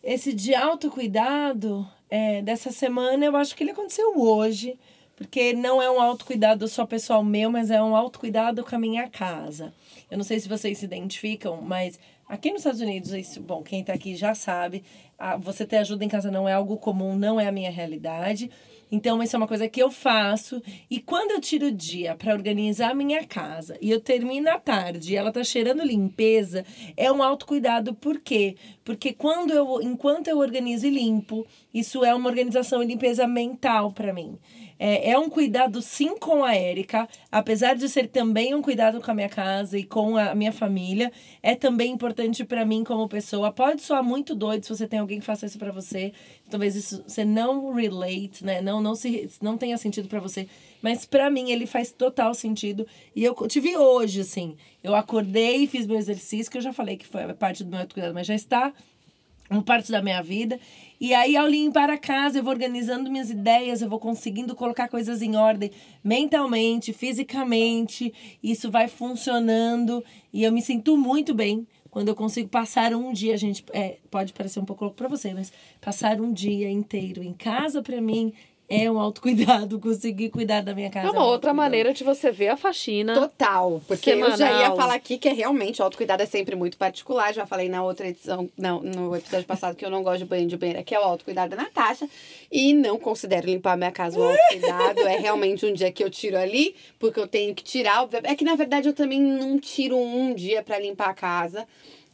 Esse de autocuidado é, dessa semana, eu acho que ele aconteceu hoje, porque não é um autocuidado só pessoal meu, mas é um autocuidado com a minha casa. Eu não sei se vocês se identificam, mas aqui nos Estados Unidos, isso, bom, quem tá aqui já sabe, a- você ter ajuda em casa não é algo comum, não é a minha realidade. Então, isso é uma coisa que eu faço. E quando eu tiro o dia para organizar a minha casa e eu termino à tarde e ela tá cheirando limpeza, é um autocuidado. Por quê? Porque quando eu, enquanto eu organizo e limpo, isso é uma organização e limpeza mental para mim. É, é um cuidado sim com a Érica, apesar de ser também um cuidado com a minha casa e com a minha família, é também importante para mim como pessoa. Pode soar muito doido se você tem alguém que faça isso para você, talvez isso você não relate, né? Não não se não tenha sentido para você, mas para mim ele faz total sentido. E eu tive hoje assim, eu acordei e fiz meu exercício, que eu já falei que foi parte do meu autocuidado, mas já está uma parte da minha vida. E aí, ao limpar a casa, eu vou organizando minhas ideias, eu vou conseguindo colocar coisas em ordem mentalmente, fisicamente. Isso vai funcionando e eu me sinto muito bem quando eu consigo passar um dia. Gente, é, pode parecer um pouco louco para você, mas passar um dia inteiro em casa, para mim, é um autocuidado. Conseguir cuidar da minha casa. É um uma outra maneira de você ver a faxina. Total, porque eu já ia Semanal. falar aqui que é realmente o autocuidado é sempre muito particular. Já falei na outra edição, não, no episódio passado, que eu não gosto de banho de banheira, que é o autocuidado da Natasha. E não considero limpar minha casa o autocuidado. é realmente um dia que eu tiro ali, porque eu tenho que tirar. É que na verdade eu também não tiro um dia pra limpar a casa.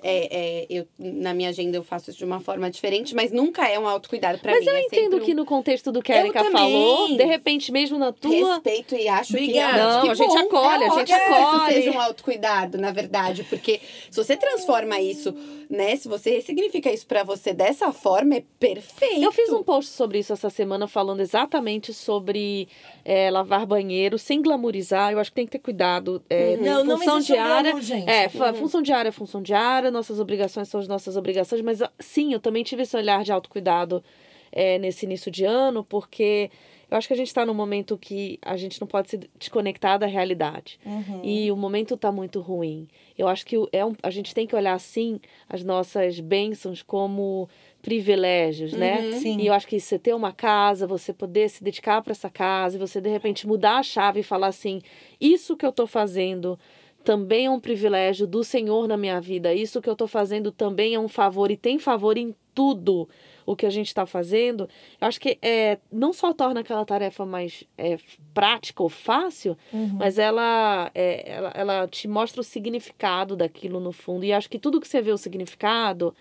É, é, eu, na minha agenda eu faço isso de uma forma diferente, mas nunca é um autocuidado pra Mas mim. eu é entendo um que no contexto do que a Erika falou, de repente, mesmo na tua. respeito e acho Obrigada. que Não, que a gente bom, acolhe, é a gente ótimo que acolhe. seja um autocuidado, na verdade, porque se você transforma isso, né, se você ressignifica isso pra você dessa forma, é perfeito. Eu fiz um post sobre isso essa semana, falando exatamente sobre é, lavar banheiro, sem glamorizar. Eu acho que tem que ter cuidado. É, Uhum. Não, não função um diária. glamour, gente. É, fa- função diária é função diária, nossas obrigações são as nossas obrigações, mas ah, sim, eu também tive esse olhar de autocuidado é, nesse início de ano, porque eu acho que a gente está num momento que a gente não pode se desconectar da realidade. Uhum. E o momento está muito ruim. Eu acho que é um, a gente tem que olhar, sim, as nossas bênçãos como privilégios, né? Uhum. Sim. E eu acho que você ter uma casa, você poder se dedicar para essa casa, e você de repente mudar a chave e falar assim: isso que eu estou fazendo também é um privilégio do Senhor na minha vida, isso que eu estou fazendo também é um favor, e tem favor em tudo o que a gente está fazendo. Eu acho que é, não só torna aquela tarefa mais é, prática ou fácil, Uhum. mas ela, é, ela, ela te mostra o significado daquilo no fundo. E acho que tudo que você vê o significado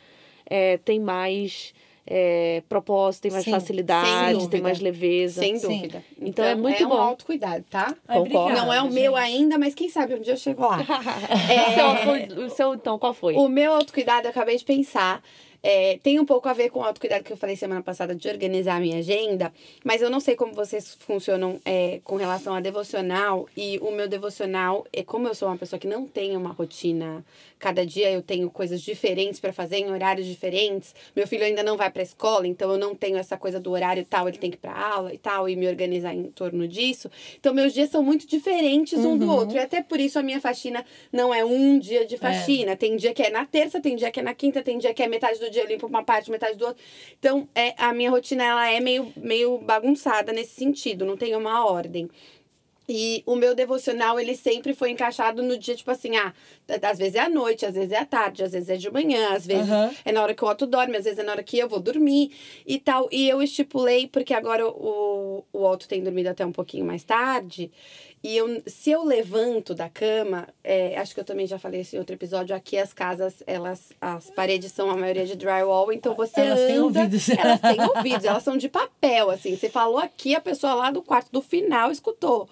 é, tem mais é, propósito, tem mais Sim, facilidade, tem mais leveza. Sem Sim. dúvida. Então é muito é bom. um autocuidado, tá? Concordo. Não é o meu gente. ainda, mas quem sabe um dia eu chego lá. O seu foi- o seu, então, qual foi? O meu autocuidado, eu acabei de pensar, é, tem um pouco a ver com o autocuidado que eu falei semana passada de organizar a minha agenda, mas eu não sei como vocês funcionam é, com relação a devocional. E o meu devocional, é como eu sou uma pessoa que não tem uma rotina, cada dia eu tenho coisas diferentes para fazer em horários diferentes. Meu filho ainda não vai para escola, então eu não tenho essa coisa do horário tal, ele tem que ir para aula e tal, e me organizar em torno disso. Então meus dias são muito diferentes um do outro. E até por isso a minha faxina não é um dia de faxina. Tem dia que é na terça, tem dia que é na quinta, tem dia que é metade do dia eu limpo uma parte, metade do outro. Então, é, a minha rotina ela é meio, meio bagunçada nesse sentido, não tem uma ordem. E o meu devocional, ele sempre foi encaixado no dia, tipo assim, ah, às vezes é à noite, às vezes é à tarde, às vezes é de manhã, às vezes Aham. é na hora que o Otto dorme, às vezes é na hora que eu vou dormir e tal. E eu estipulei, porque agora o, o Otto tem dormido até um pouquinho mais tarde. E eu, se eu levanto da cama, é, acho que eu também já falei isso em outro episódio, aqui as casas, elas, as paredes são a maioria de drywall, então você Elas têm anda, ouvidos. Elas têm ouvidos, elas são de papel, assim. Você falou aqui, a pessoa lá do quarto do final escutou.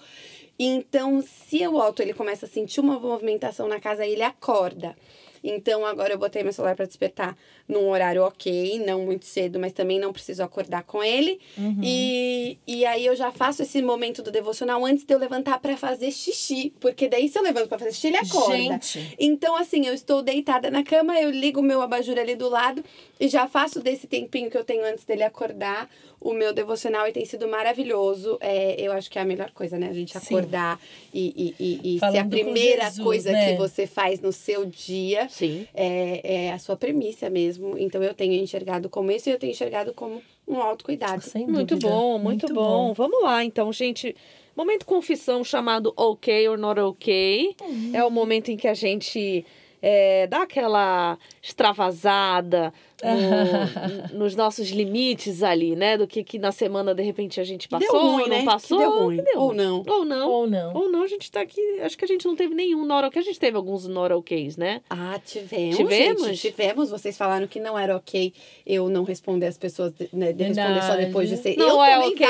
Então, se o Otto ele começa a sentir uma movimentação na casa, ele acorda. Então, agora eu botei meu celular para despertar num horário ok, não muito cedo, mas também não preciso acordar com ele. E, e aí eu já faço esse momento do devocional antes de eu levantar para fazer xixi. Porque daí, se eu levanto para fazer xixi, ele acorda. Gente. Então, assim, eu estou deitada na cama, eu ligo o meu abajur ali do lado e já faço desse tempinho que eu tenho antes dele acordar o meu devocional e tem sido maravilhoso. É, eu acho que é a melhor coisa, né? A gente Sim. acordar e, e, e, e ser a primeira Jesus, coisa né? que você faz no seu dia Sim. é, é a sua premissa mesmo. Então eu tenho enxergado como isso e eu tenho enxergado como um autocuidado. Sem Muito dúvida. bom, muito, bom. Vamos lá, então, gente. Momento confissão chamado OK or Not OK. É o momento em que a gente é, dá aquela extravasada no- nos nossos limites ali, né? Do que, que na semana, de repente, a gente passou, ruim, não né? Que passou. deu ruim. que deu Ou ruim. não. Ou não. Ou não. Ou não, a gente tá aqui. Acho que a gente não teve nenhum not OK. A gente teve alguns not OKs, né? Ah, tivemos. Tivemos? Gente, tivemos. Vocês falaram que não era ok eu não responder as pessoas, né, de responder só Verdade. depois de ser. Não eu é ok.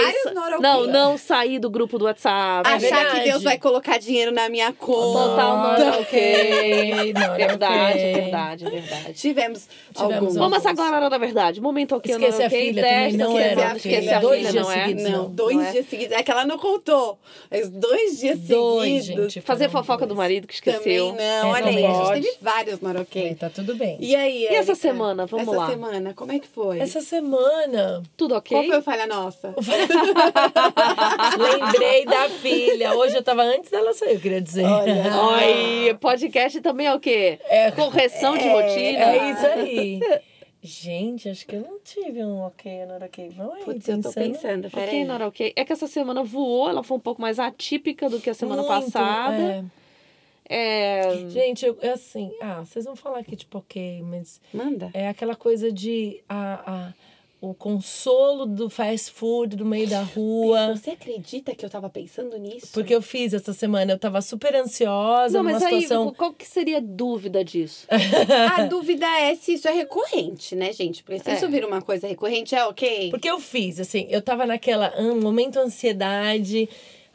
Não, não sair do grupo do WhatsApp. É Achar que verdade. Deus vai colocar dinheiro na minha conta. Total not Not OK. Verdade, verdade, verdade. Tivemos, Tivemos alguns. Vamos alguns. agora na hora da verdade. Momento ok, Esquece não a filha testa, não era esquece a Dois filha, dias não é? seguidos, Não, dois Não é? dias seguidos. É que ela não contou. Mas dois dias Dois, seguidos. gente. Fazer fofoca do marido que esqueceu. Também não. É, Olha não aí, a gente teve vários ok. tá tudo bem. E aí, E essa semana? Vamos essa lá. semana, como é que foi? Essa semana, Tudo ok? Qual foi a falha nossa? lembrei da filha. Hoje eu tava antes dela sair, eu queria dizer. Ai, podcast também é o quê? É, Correção de é, rotina. é isso aí. Gente, acho que eu não tive um ok, não era ok. Vamos aí, Putz, eu tô pensando, Ok, peraí. não era ok. É que essa semana voou, ela foi um pouco mais atípica do que a semana Muito, passada. É. é. Gente, eu, é assim, ah, vocês vão falar que tipo ok, mas Manda. é aquela coisa de a, a, o consolo do fast food no meio da rua. Você acredita que eu tava pensando nisso? Porque eu fiz essa semana, eu tava super ansiosa, Não, mas aí, situação. qual que seria a dúvida disso? A dúvida é se isso é recorrente, né, gente? Porque se É. isso vira uma coisa recorrente, é ok. Porque eu fiz, assim, eu tava naquela ah, momento ansiedade.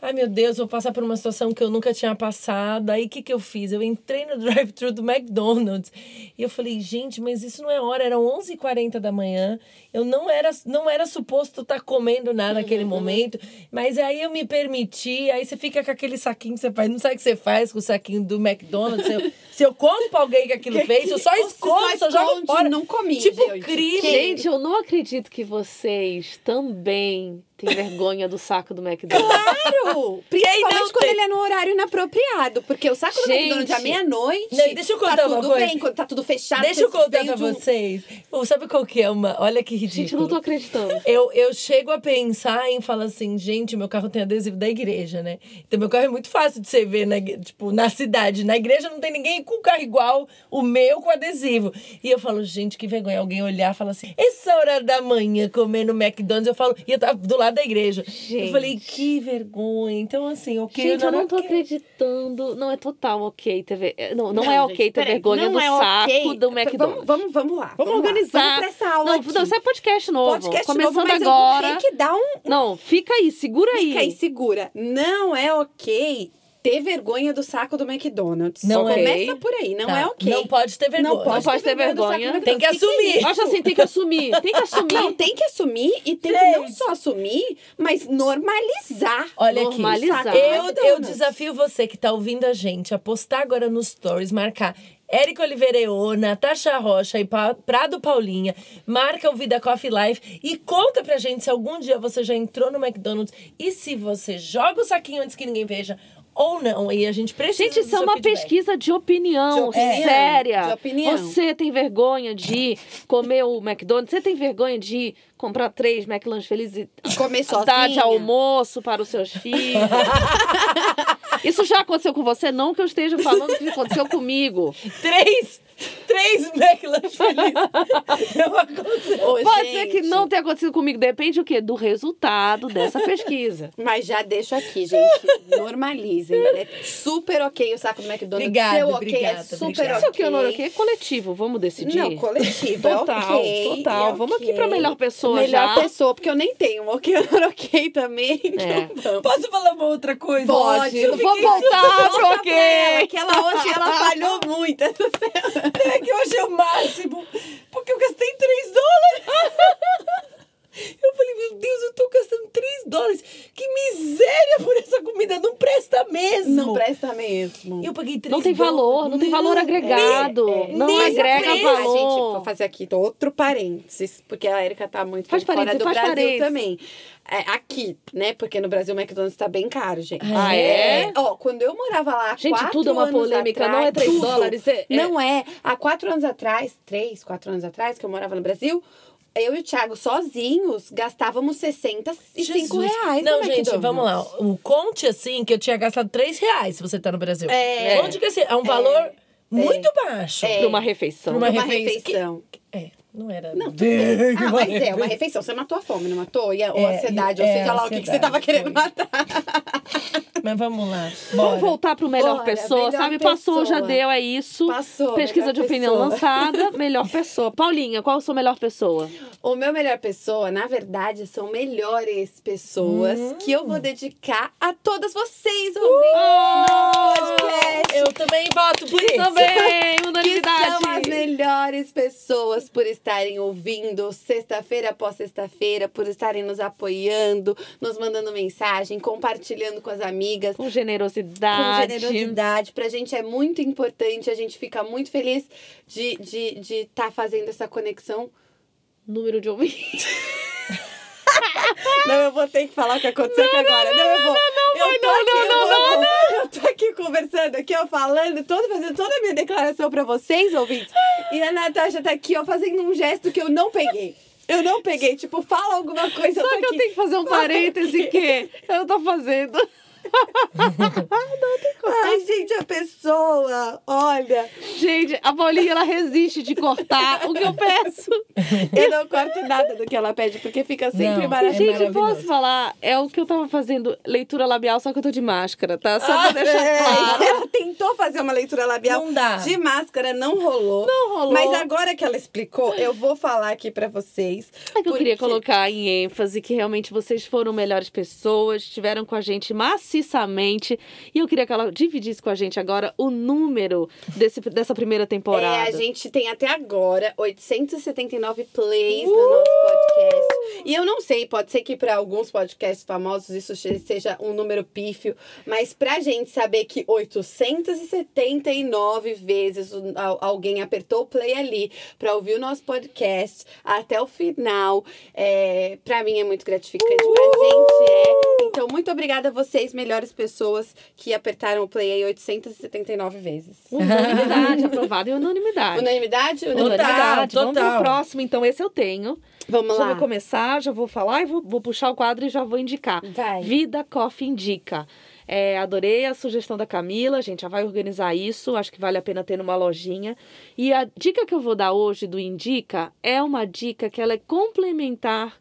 Ai, meu Deus, vou passar por uma situação que eu nunca tinha passado. Aí, o que, que eu fiz? Eu entrei no drive-thru do McDonald's e eu falei, gente, mas isso não é hora. Eram 11h40 da manhã. Eu não era, não era suposto estar comendo nada naquele momento. Mas aí eu me permiti. Aí você fica com aquele saquinho que você faz. Não sabe o que você faz com o saquinho do McDonald's. Se eu, se eu conto pra alguém que aquilo fez, eu só escondo, só jogo fora. Não comi, Tipo gente. crime. Gente, eu não acredito que vocês também têm vergonha do saco do McDonald's. Claro! Principalmente não quando tem? ele é no horário inapropriado. Porque o saco do Gente. McDonald's à meia-noite. Deixa eu contar tá uma tudo coisa. bem, quando tá tudo fechado. Deixa eu contar pra um- vocês. Sabe qual que é uma? Olha que ridículo. Gente, eu não tô acreditando. Eu, eu chego a pensar em falar assim, gente, meu carro tem adesivo da igreja, né? Então meu carro é muito fácil de você ver, na, tipo, na cidade. Na igreja não tem ninguém com carro igual o meu com adesivo. E eu falo, gente, que vergonha. Alguém olhar e falar assim, essa hora da manhã comendo McDonald's, eu falo, e eu tava do lado da igreja. Gente. Eu falei, que vergonha. Então, assim, ok. Gente, eu não era tô ok. acreditando. Não é total ok ter ver... Não, não, Não, é gente, ok ter vergonha não do é saco ok. do Vamos, McDonald's. vamos, vamos lá. Vamos lá. organizar. Vamos essa aula não, aqui. não, isso é podcast novo. Podcast Começando novo, agora. eu vou ter que dar um... Não, fica aí, segura aí. Fica aí, segura. Não é ok ter vergonha do saco do McDonald's. Não Só é. Começa por aí, não Tá, é ok. Não pode ter vergonha. Não pode, pode ter vergonha. McDonald's. Tem que assumir. Eu acho assim, tem que assumir. Tem que assumir. Não, tem que assumir e tem que não Gente. só assumir, mas normalizar. Olha Normalizar. aqui, eu, eu McDonald's. desafio você que tá ouvindo a gente a postar agora nos stories, marcar Érica Oliveira Eô, Natasha Rocha e Prado Paulinha, marca o Vida Coffee Life e conta pra gente se algum dia você já entrou no McDonald's e se você joga o saquinho antes que ninguém veja ou não. E a gente precisa Gente, do isso é uma feedback. pesquisa de opinião, De opinião, séria. de opinião. Você tem vergonha de comer o McDonald's? Você tem vergonha de comprar três McLanche felizes e Comer dar de almoço para os seus filhos? Isso já aconteceu com você? Não que eu esteja falando que aconteceu comigo. Três! Três três McLanche felizes. Não aconteceu. Ô, Pode ser que gente, não tenha acontecido comigo. Depende o quê? Do resultado dessa pesquisa. Mas já deixo aqui, gente. Normalizem. É super ok o saco do McDonald's. Obrigada, Seu ok obrigada, é super obrigada. Isso ok. aqui, Honor, aqui é coletivo. Vamos decidir? Não, coletivo. é Total, ok, total. é Vamos aqui ok. pra melhor pessoa Melhor já. pessoa, porque eu nem tenho um ok, Honor, ok também. Então É. vamos. Posso falar uma outra coisa? Pode. Vou voltar pro ok. ela, que ela hoje ela falhou muito. É que eu achei o máximo. Porque eu gastei 3 dólares. Eu falei, meu Deus, eu tô gastando 3 dólares. Que miséria por essa comida. Não presta mesmo. Não presta mesmo. Eu paguei 3 Não tem valor, não tem valor agregado. é, não nem agrega preço. A gente, vou valor. fazer aqui outro parênteses, porque a Erika tá muito Faz fora parênteses, do faz Brasil parênteses. também. É, aqui, né? Porque no Brasil o McDonald's tá bem caro, gente. Ah, é? Ó, quando eu morava lá Gente, quatro tudo é uma anos polêmica, atrás, não é 3 tudo. dólares. É, é- Não é. Há quatro anos atrás, três, quatro anos atrás, que eu morava no Brasil, eu e o Thiago sozinhos gastávamos 65 Jesus. reais Não, no gente, McDonald's. vamos lá. O conte assim que eu tinha gastado 3 reais se você tá no Brasil. É. Conte que assim, é um valor muito baixo. É. Pra uma refeição. Pra uma Uma refe- refeição. É, não era. Não, bem. Ah, mas é, uma refeição. Você matou a fome, não matou? E a, ou a É, ansiedade, é, ou seja lá o que, que você ansiedade, tava querendo matar. Mas vamos lá. Vamos Bora. voltar pro melhor Bora, pessoa, melhor sabe? Passou, já pessoa. deu, é isso. Passou, Pesquisa de opinião pessoa. lançada, melhor pessoa. Paulinha, qual a sua melhor pessoa? O meu melhor pessoa, na verdade, são melhores pessoas Hum. que eu vou dedicar a todas vocês ouvintes do nosso podcast. Eu também voto por isso. Também, Que unanimidade. são as melhores pessoas por estarem ouvindo sexta-feira após sexta-feira, por estarem nos apoiando, nos mandando mensagem, compartilhando com as amigas. Com Com generosidade. generosidade. Pra gente é muito importante, a gente fica muito feliz de estar de, de tá fazendo essa conexão. Número de ouvintes. Não, eu vou ter que falar o que aconteceu aqui agora. Não, eu vou. Eu tô aqui, eu vou- Eu tô aqui conversando, aqui, ó, falando, todo, fazendo toda a minha declaração pra vocês, ouvintes. E a Natasha tá aqui, ó, fazendo um gesto que eu não peguei. Eu não peguei. Tipo, fala alguma coisa. Só tô que eu aqui. tenho que fazer um parêntese que eu tô fazendo. Ai, gente, a pessoa, olha. Gente, a Paulinha, ela resiste de cortar o que eu peço. Eu não corto nada do que ela pede, porque fica sempre Não, É maravilhoso. gente, maravilhoso. posso falar? É o que eu tava fazendo, leitura labial, só que eu tô de máscara, tá? Só pra deixar É, claro. Ela tentou fazer uma leitura labial Não dá. de máscara, não rolou. Não rolou. Mas agora que ela explicou, eu vou falar aqui pra vocês. É que eu queria porque- colocar em ênfase que realmente vocês foram melhores pessoas, estiveram com a gente maciçamente. E eu queria que ela dividisse com a gente agora o número desse, dessa primeira temporada. É, a gente tem até agora 879 plays no nosso podcast. E eu não sei, pode ser que para alguns podcasts famosos isso seja um número pífio, mas pra gente saber que 879 vezes alguém apertou o play ali pra ouvir o nosso podcast até o final, é, para mim é muito gratificante, pra gente é. Então, muito obrigada a vocês, melhores pessoas que apertaram o play aí 879 vezes. Unanimidade, aprovado em unanimidade. Unanimidade? Unanimidade. Vamos total. pro próximo, então. Esse eu tenho. Vamos já lá. vou começar, já vou falar e vou, vou puxar o quadro e já vou indicar. Vai. Vida Coffee Indica. É, adorei a sugestão da Camila, a gente já vai organizar isso, acho que vale a pena ter numa lojinha. E a dica que eu vou dar hoje do Indica é uma dica que ela é complementar,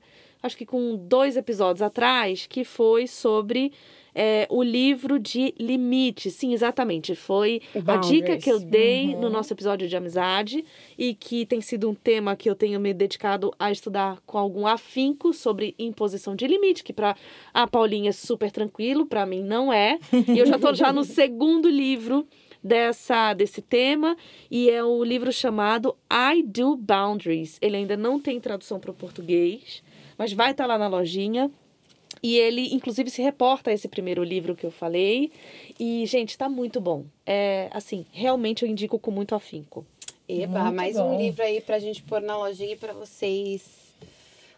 acho que com dois episódios atrás, que foi sobre é, o livro de limite. Sim, exatamente. Foi a dica que eu dei no nosso episódio de amizade e que tem sido um tema que eu tenho me dedicado a estudar com algum afinco sobre imposição de limite, que para a Paulinha é super tranquilo, para mim não é. E eu já tô já no segundo livro dessa desse tema e é o livro chamado I Do Boundaries. Ele ainda não tem tradução para o português, mas vai estar lá na lojinha. E ele, inclusive, se reporta a esse primeiro livro que eu falei. E, gente, tá muito bom. É, assim, realmente eu indico com muito afinco. Eba, Muito mais bom. um livro aí pra gente pôr na lojinha e pra vocês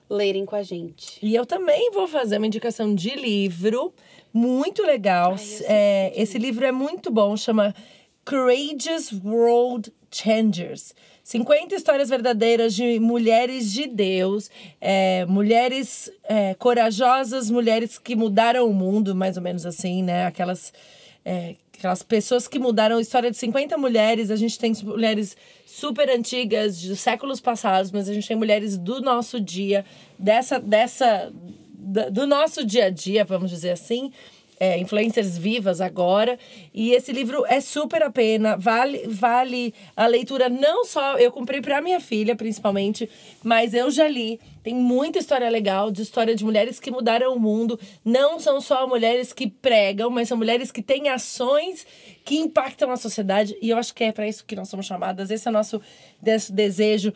lerem com a gente. E eu também vou fazer uma indicação de livro muito legal. Ai, É, que esse livro é muito bom, chama Courageous World Changers. 50 histórias verdadeiras de mulheres de Deus, é, mulheres é, corajosas, mulheres que mudaram o mundo, mais ou menos assim, né? Aquelas, é, aquelas pessoas que mudaram a história de 50 mulheres. A gente tem mulheres super antigas, de séculos passados, mas a gente tem mulheres do nosso dia, dessa, dessa, do nosso dia a dia, vamos dizer assim é, influencers vivas agora. E esse livro é super a pena, vale, vale a leitura. Não só eu comprei para minha filha, principalmente, mas eu já li. Tem muita história legal de história de mulheres que mudaram o mundo. Não são só mulheres que pregam, mas são mulheres que têm ações que impactam a sociedade. E eu acho que é para isso que nós somos chamadas. Esse é o nosso des- desejo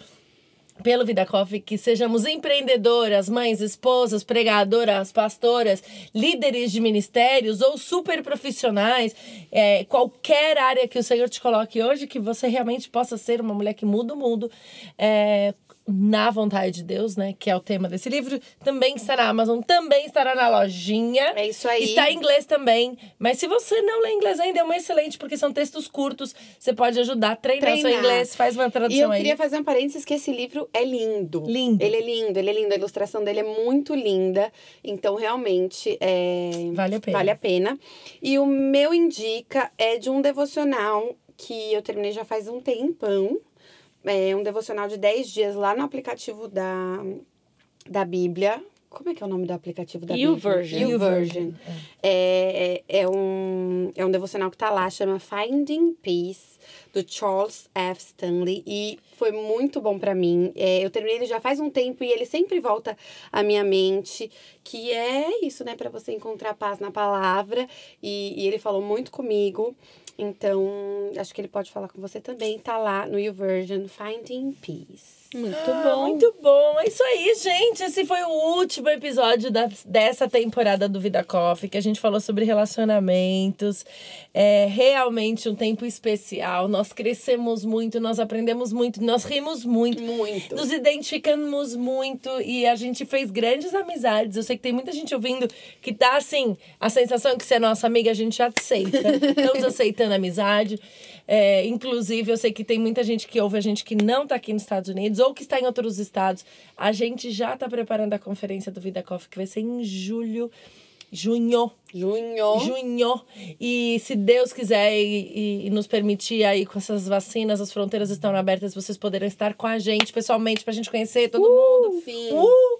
pelo Vida Coffee, que sejamos empreendedoras, mães, esposas, pregadoras, pastoras, líderes de ministérios ou super profissionais, é, qualquer área que o Senhor te coloque hoje, que você realmente possa ser uma mulher que muda o mundo. é, na vontade de Deus, né? Que é o tema desse livro. Também está na Amazon, também estará na lojinha. É isso aí. Está em inglês também. Mas se você não lê inglês ainda, é uma excelente, porque são textos curtos. Você pode ajudar a treinar, seu Treinar. inglês, faz uma E tradução eu aí. queria fazer um parênteses que esse livro é lindo. Lindo. Ele é lindo, ele é lindo. A ilustração dele é muito linda. Então, realmente, é... Vale a pena. Vale a pena. E o meu indica é de um devocional que eu terminei já faz um tempão. É um devocional de 10 dias lá no aplicativo da, da Bíblia. Como é que é o nome do aplicativo da Bíblia? YouVersion. YouVersion. É, é, é um, é um devocional que tá lá, chama Finding Peace, do Charles F. Stanley. E foi muito bom pra mim. É, eu terminei ele já faz um tempo e ele sempre volta à minha mente. Que é isso, né? Pra você encontrar paz na palavra. E, e ele falou muito comigo. Então, acho que ele pode falar com você também. Tá lá no YouVersion, Finding Peace. Muito Ah, bom. Muito bom. É isso aí, gente. Esse foi o último episódio da, dessa temporada do Vida Coffee, que a gente falou sobre relacionamentos. É realmente um tempo especial. Nós crescemos muito, nós aprendemos muito, nós rimos muito. Muito. Nos identificamos muito e a gente fez grandes amizades. Eu sei que tem muita gente ouvindo que tá assim, a sensação que você é nossa amiga, a gente já aceita. Estamos aceitando a amizade. É, inclusive, eu sei que tem muita gente que ouve a gente que não tá aqui nos Estados Unidos ou que está em outros estados. A gente já tá preparando a conferência do Vida Coffee, que vai ser em julho. Junho. Junho. Junho. E se Deus quiser e, e- e nos permitir aí com essas vacinas, as fronteiras estão abertas, vocês poderão estar com a gente pessoalmente pra gente conhecer todo mundo. sim. Uh!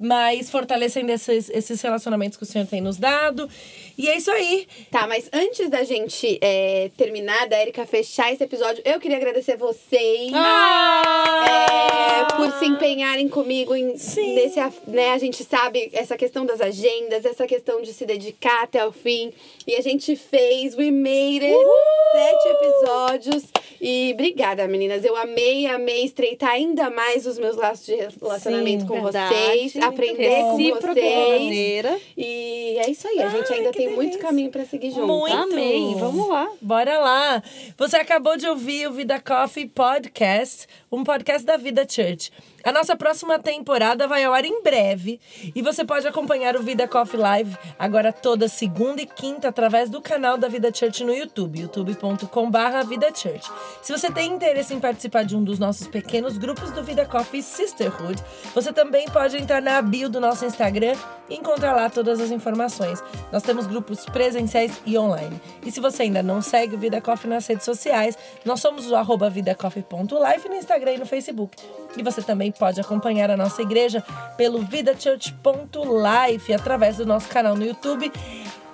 Mas fortalecendo esses, esses relacionamentos que o Senhor tem nos dado. E é isso aí. Tá, mas antes da gente é, terminar, da Erika fechar esse episódio, eu queria agradecer vocês. é, por se empenharem comigo em, Sim. nesse, né? A gente sabe essa questão das agendas, essa questão de se dedicar até o fim. E a gente fez, we made it. Sete episódios. E obrigada, meninas. Eu amei, amei estreitar ainda mais os meus laços de relacionamento Sim, com Verdade. vocês, aprender com vocês. maneira. E é isso aí, a gente Ai, ainda tem muito delícia. caminho pra seguir junto. Muito. Amém. Vamos lá. Bora lá! Você acabou de ouvir o Vida Coffee Podcast, um podcast da Vida Church. A nossa próxima temporada vai ao ar em breve e você pode acompanhar o Vida Coffee Live agora toda segunda e quinta através do canal da Vida Church no YouTube, youtube.com/barra Vida Church. Se você tem interesse em participar de um dos nossos pequenos grupos do Vida Coffee Sisterhood, você também pode entrar na bio do nosso Instagram e encontrar lá todas as informações. Nós temos grupos presenciais e online. E se você ainda não segue o Vida Coffee nas redes sociais, nós somos o arroba vidacoffee.life no Instagram e no Facebook. E você também pode acompanhar a nossa igreja pelo vidachurch.life através do nosso canal no YouTube.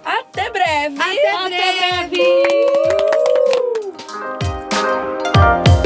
Até breve! Até, Até breve! breve.